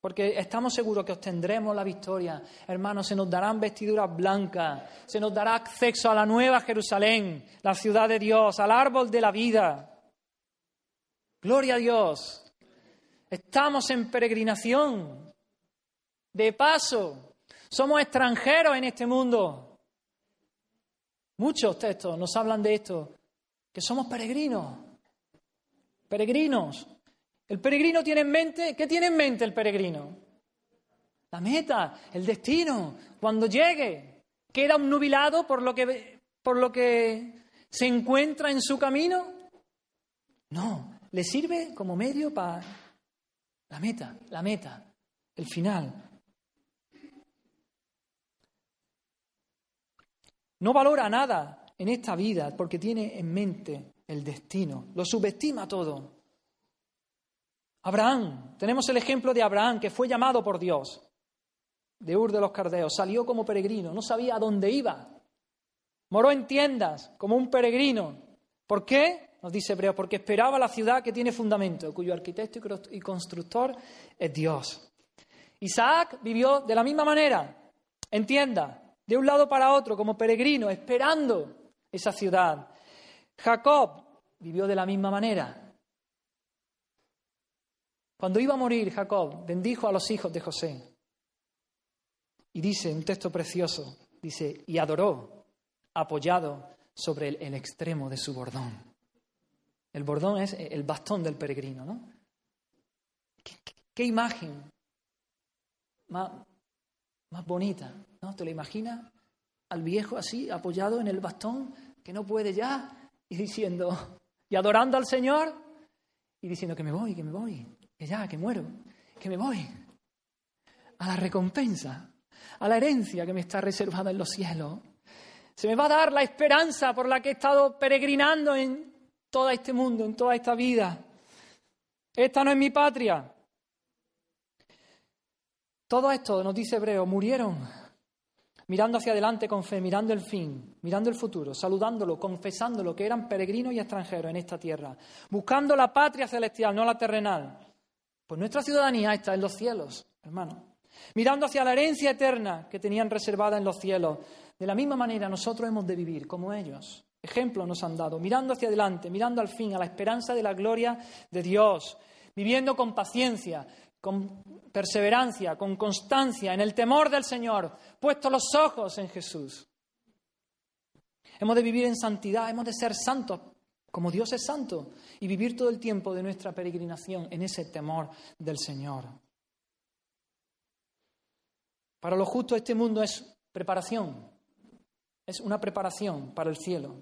Porque estamos seguros que obtendremos la victoria. Hermanos, se nos darán vestiduras blancas, se nos dará acceso a la nueva Jerusalén, la ciudad de Dios, al árbol de la vida. Gloria a Dios. Estamos en peregrinación, de paso. Somos extranjeros en este mundo. Muchos textos nos hablan de esto, que somos peregrinos. Peregrinos. El peregrino tiene en mente, ¿qué tiene en mente el peregrino? La meta, el destino, cuando llegue. ¿Queda nubilado por lo que, por lo que se encuentra en su camino? No, le sirve como medio para la meta, la meta, el final. No valora nada en esta vida porque tiene en mente el destino, lo subestima todo. Abraham, tenemos el ejemplo de Abraham que fue llamado por Dios de Ur de los Cardeos, salió como peregrino, no sabía a dónde iba, moró en tiendas como un peregrino. ¿Por qué? Nos dice Hebreo, porque esperaba la ciudad que tiene fundamento, cuyo arquitecto y constructor es Dios. Isaac vivió de la misma manera, en tiendas, de un lado para otro como peregrino, esperando esa ciudad. Jacob vivió de la misma manera. Cuando iba a morir Jacob, bendijo a los hijos de José. Y dice un texto precioso, dice, y adoró, apoyado sobre el, extremo de su bordón. El bordón es el bastón del peregrino, ¿no? ¿Qué, imagen más, más bonita? ¿No? ¿Te lo imaginas? Al viejo así, apoyado en el bastón, que no puede ya, y diciendo, y adorando al Señor, y diciendo que me voy, que me voy, que ya, que muero, que me voy. A la recompensa, a la herencia que me está reservada en los cielos. Se me va a dar la esperanza por la que he estado peregrinando en todo este mundo, en toda esta vida. Esta no es mi patria. Todo esto, nos dice Hebreo, murieron mirando hacia adelante con fe, mirando el fin, mirando el futuro, saludándolo, confesándolo que eran peregrinos y extranjeros en esta tierra, buscando la patria celestial, no la terrenal. Pues nuestra ciudadanía está en los cielos, hermano. mirando hacia la herencia eterna que tenían reservada en los cielos. De la misma manera nosotros hemos de vivir como ellos. Ejemplo nos han dado, mirando hacia adelante, mirando al fin, a la esperanza de la gloria de Dios, viviendo con paciencia, con perseverancia, con constancia, en el temor del Señor, puesto los ojos en Jesús. Hemos de vivir en santidad, hemos de ser santos como Dios es santo y vivir todo el tiempo de nuestra peregrinación en ese temor del Señor. Para los justos este mundo es preparación, es una preparación para el cielo.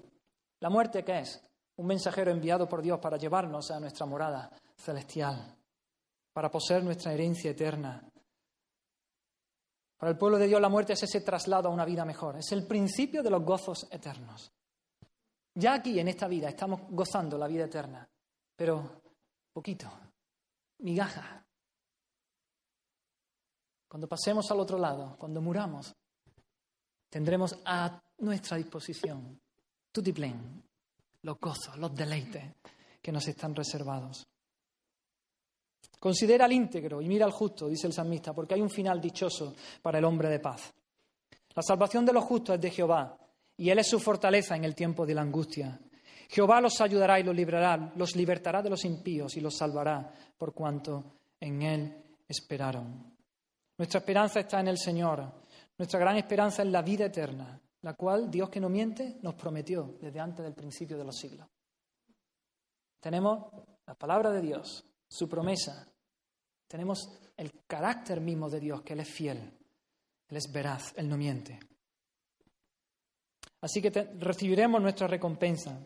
¿La muerte qué es? Un mensajero enviado por Dios para llevarnos a nuestra morada celestial, para poseer nuestra herencia eterna. Para el pueblo de Dios la muerte es ese traslado a una vida mejor, es el principio de los gozos eternos. Ya aquí en esta vida estamos gozando la vida eterna, pero poquito, migaja. Cuando pasemos al otro lado, cuando muramos, tendremos a nuestra disposición tutiplén, los gozos, los deleites que nos están reservados. Considera al íntegro y mira al justo, dice el salmista, porque hay un final dichoso para el hombre de paz. La salvación de los justos es de Jehová, y Él es su fortaleza en el tiempo de la angustia. Jehová los ayudará y los librará, los libertará de los impíos y los salvará, por cuanto en Él esperaron. Nuestra esperanza está en el Señor. Nuestra gran esperanza es la vida eterna, la cual Dios que no miente nos prometió desde antes del principio de los siglos. Tenemos la palabra de Dios, su promesa. Tenemos el carácter mismo de Dios, que Él es fiel, Él es veraz, Él no miente. Así que recibiremos nuestra recompensa.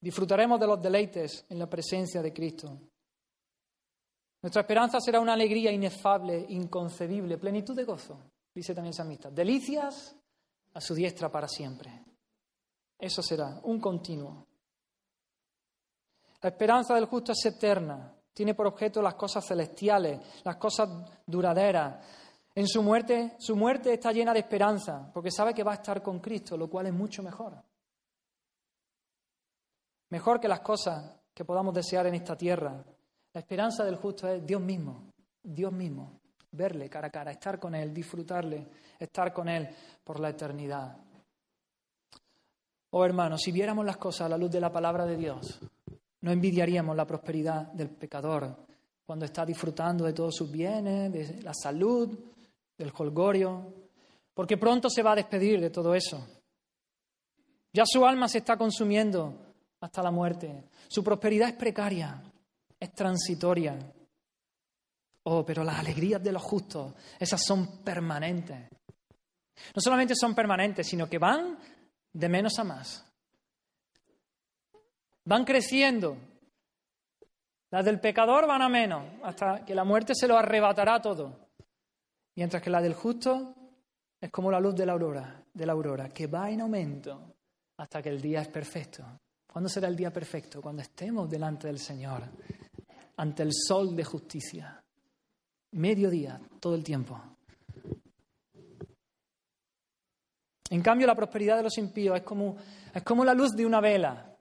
Disfrutaremos de los deleites en la presencia de Cristo. Nuestra esperanza será una alegría inefable, inconcebible, plenitud de gozo, dice también el samista. Delicias a su diestra para siempre. Eso será un continuo. La esperanza del justo es eterna, tiene por objeto las cosas celestiales, las cosas duraderas. En su muerte, su muerte está llena de esperanza, porque sabe que va a estar con Cristo, lo cual es mucho mejor. Mejor que las cosas que podamos desear en esta tierra. La esperanza del justo es Dios mismo, Dios mismo, verle cara a cara, estar con Él, disfrutarle, estar con Él por la eternidad. Oh hermanos, si viéramos las cosas a la luz de la palabra de Dios, no envidiaríamos la prosperidad del pecador cuando está disfrutando de todos sus bienes, de la salud, del holgorio, porque pronto se va a despedir de todo eso. Ya su alma se está consumiendo hasta la muerte. Su prosperidad es precaria es transitoria. Oh, pero las alegrías de los justos, esas son permanentes. No solamente son permanentes, sino que van de menos a más. Van creciendo. Las del pecador van a menos, hasta que la muerte se lo arrebatará todo. Mientras que la del justo es como la luz de la aurora, de la aurora, que va en aumento hasta que el día es perfecto. ¿Cuándo será el día perfecto? Cuando estemos delante del Señor ante el sol de justicia. Mediodía, todo el tiempo. En cambio, la prosperidad de los impíos es como, es como la luz de una vela.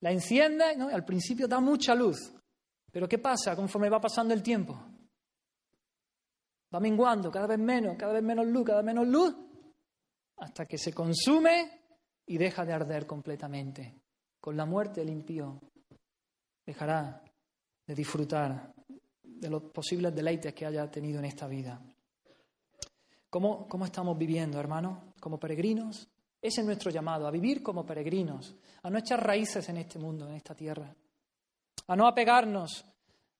La enciende, ¿no? al principio da mucha luz. Pero ¿qué pasa conforme va pasando el tiempo? Va menguando, cada vez menos, cada vez menos luz, cada vez menos luz, hasta que se consume y deja de arder completamente. Con la muerte del impío dejará de disfrutar de los posibles deleites que haya tenido en esta vida. ¿Cómo, cómo estamos viviendo, hermanos? Como peregrinos. Ese es nuestro llamado, a vivir como peregrinos, a no echar raíces en este mundo, en esta tierra, a no apegarnos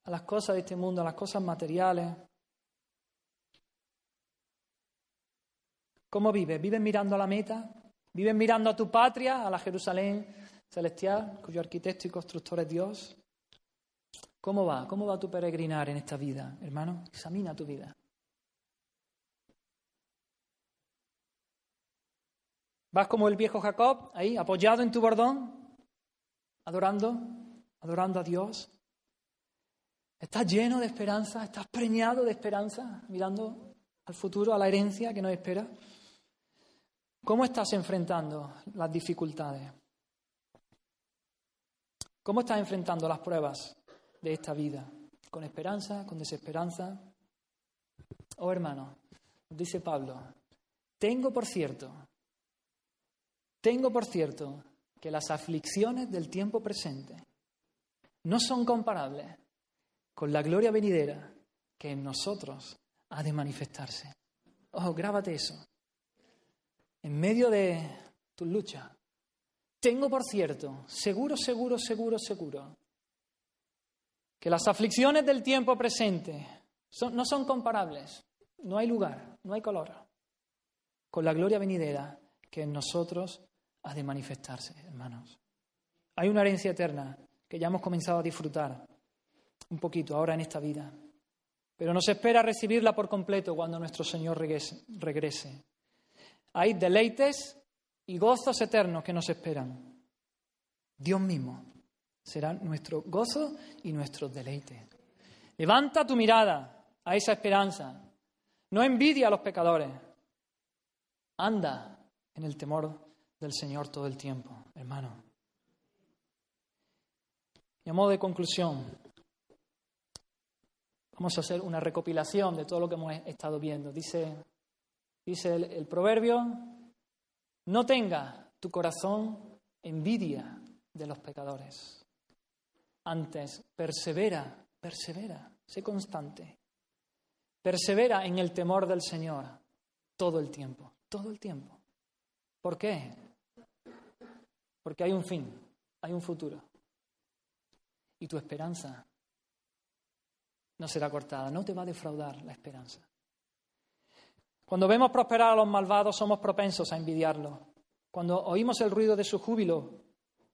a las cosas de este mundo, a las cosas materiales. ¿Cómo vives? ¿Vives mirando a la meta? ¿Vives mirando a tu patria, a la Jerusalén celestial, cuyo arquitecto y constructor es Dios. ¿Cómo va? ¿Cómo va tu peregrinar en esta vida, hermano? Examina tu vida. ¿Vas como el viejo Jacob, ahí, apoyado en tu bordón, adorando, adorando a Dios? ¿Estás lleno de esperanza? ¿Estás preñado de esperanza, mirando al futuro, a la herencia que nos espera? ¿Cómo estás enfrentando las dificultades? ¿Cómo estás enfrentando las pruebas de esta vida? ¿Con esperanza? ¿Con desesperanza? Oh hermano, dice Pablo, tengo por cierto, tengo por cierto que las aflicciones del tiempo presente no son comparables con la gloria venidera que en nosotros ha de manifestarse. Oh, grábate eso. En medio de tu lucha, tengo por cierto, seguro, seguro, seguro, seguro, que las aflicciones del tiempo presente no son comparables, no hay lugar, no hay color, con la gloria venidera que en nosotros ha de manifestarse, hermanos. Hay una herencia eterna que ya hemos comenzado a disfrutar un poquito ahora en esta vida, pero nos espera recibirla por completo cuando nuestro Señor regrese. Hay deleites y gozos eternos que nos esperan. Dios mismo será nuestro gozo y nuestro deleite. Levanta tu mirada a esa esperanza. No envidia a los pecadores. Anda en el temor del Señor todo el tiempo, hermano. Y a modo de conclusión, vamos a hacer una recopilación de todo lo que hemos estado viendo. Dice, dice el, el proverbio, no tenga tu corazón envidia de los pecadores. Antes, persevera, persevera, sé constante. Persevera en el temor del Señor todo el tiempo, todo el tiempo. ¿Por qué? Porque hay un fin, hay un futuro. Y tu esperanza no será cortada, no te va a defraudar la esperanza. Cuando vemos prosperar a los malvados somos propensos a envidiarlos. Cuando oímos el ruido de su júbilo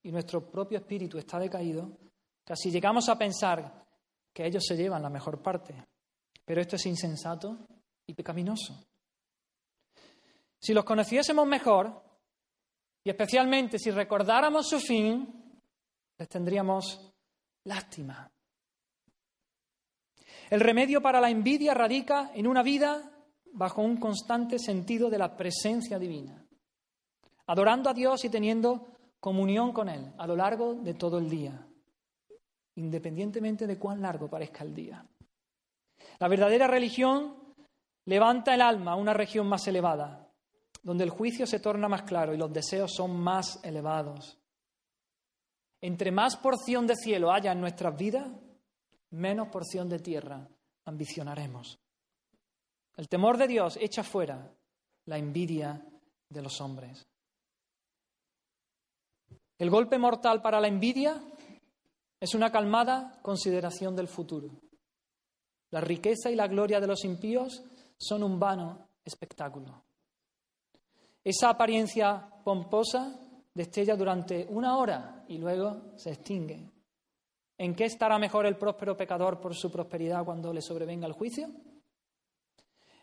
y nuestro propio espíritu está decaído, casi llegamos a pensar que ellos se llevan la mejor parte. Pero esto es insensato y pecaminoso. Si los conociésemos mejor, y especialmente si recordáramos su fin, les tendríamos lástima. El remedio para la envidia radica en una vida bajo un constante sentido de la presencia divina, adorando a Dios y teniendo comunión con Él a lo largo de todo el día, independientemente de cuán largo parezca el día. La verdadera religión levanta el alma a una región más elevada, donde el juicio se torna más claro y los deseos son más elevados. Entre más porción de cielo haya en nuestras vidas, menos porción de tierra ambicionaremos. El temor de Dios echa fuera la envidia de los hombres. El golpe mortal para la envidia es una calmada consideración del futuro. La riqueza y la gloria de los impíos son un vano espectáculo. Esa apariencia pomposa destella durante una hora y luego se extingue. ¿En qué estará mejor el próspero pecador por su prosperidad cuando le sobrevenga el juicio?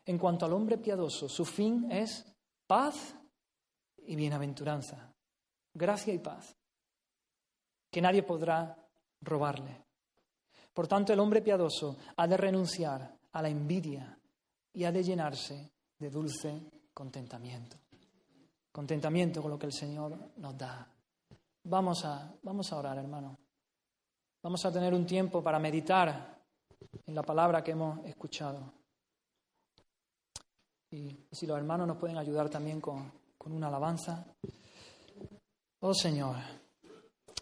En cuanto al hombre piadoso, su fin es paz y bienaventuranza, gracia y paz, que nadie podrá robarle. Por tanto, el hombre piadoso ha de renunciar a la envidia y ha de llenarse de dulce contentamiento. Contentamiento con lo que el Señor nos da. Vamos a, vamos a orar, hermano. Vamos a tener un tiempo para meditar en la palabra que hemos escuchado. Y si los hermanos nos pueden ayudar también con, con una alabanza. Oh Señor,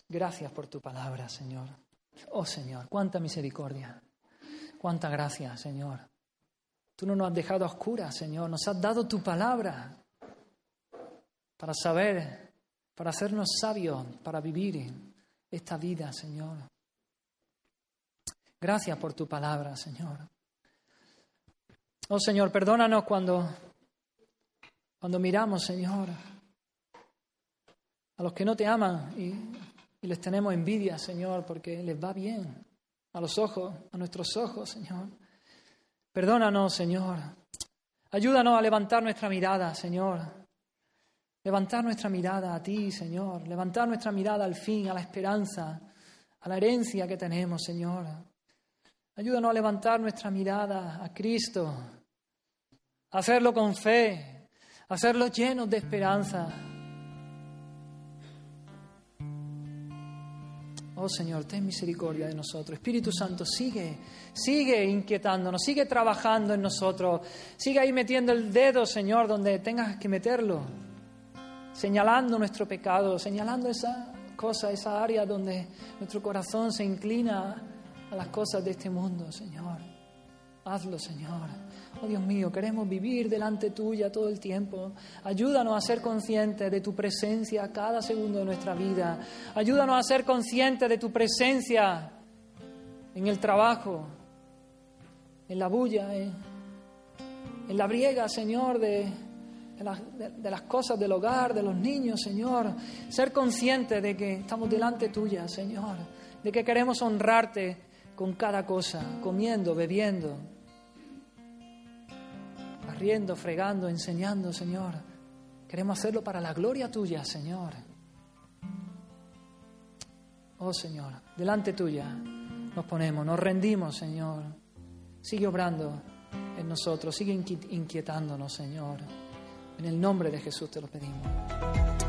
gracias por tu palabra, Señor. Oh Señor, cuánta misericordia, cuánta gracia, Señor. Tú no nos has dejado a oscuras, Señor, nos has dado tu palabra para saber, para hacernos sabios, para vivir esta vida, Señor. Gracias por tu palabra, Señor. Oh Señor, perdónanos cuando, cuando miramos, Señor, a los que no te aman y, y les tenemos envidia, Señor, porque les va bien a los ojos, a nuestros ojos, Señor. Perdónanos, Señor. Ayúdanos a levantar nuestra mirada, Señor. Levantar nuestra mirada a ti, Señor. Levantar nuestra mirada al fin, a la esperanza, a la herencia que tenemos, Señor. Ayúdanos a levantar nuestra mirada a Cristo, a hacerlo con fe, a hacerlo llenos de esperanza. Oh Señor, ten misericordia de nosotros. Espíritu Santo, sigue, sigue inquietándonos, sigue trabajando en nosotros. Sigue ahí metiendo el dedo, Señor, donde tengas que meterlo. Señalando nuestro pecado, señalando esa cosa, esa área donde nuestro corazón se inclina a las cosas de este mundo, Señor. Hazlo, Señor. Oh Dios mío, queremos vivir delante tuya todo el tiempo. Ayúdanos a ser conscientes de tu presencia cada segundo de nuestra vida. Ayúdanos a ser conscientes de tu presencia en el trabajo, en la bulla, en, la briega, Señor, de, de, las cosas del hogar, de los niños, Señor. Ser conscientes de que estamos delante tuya, Señor. De que queremos honrarte con cada cosa, comiendo, bebiendo riendo, fregando, enseñando, Señor. Queremos hacerlo para la gloria tuya, Señor. Oh Señor, delante tuya nos ponemos, nos rendimos, Señor. Sigue obrando en nosotros, sigue inquietándonos, Señor. En el nombre de Jesús te lo pedimos.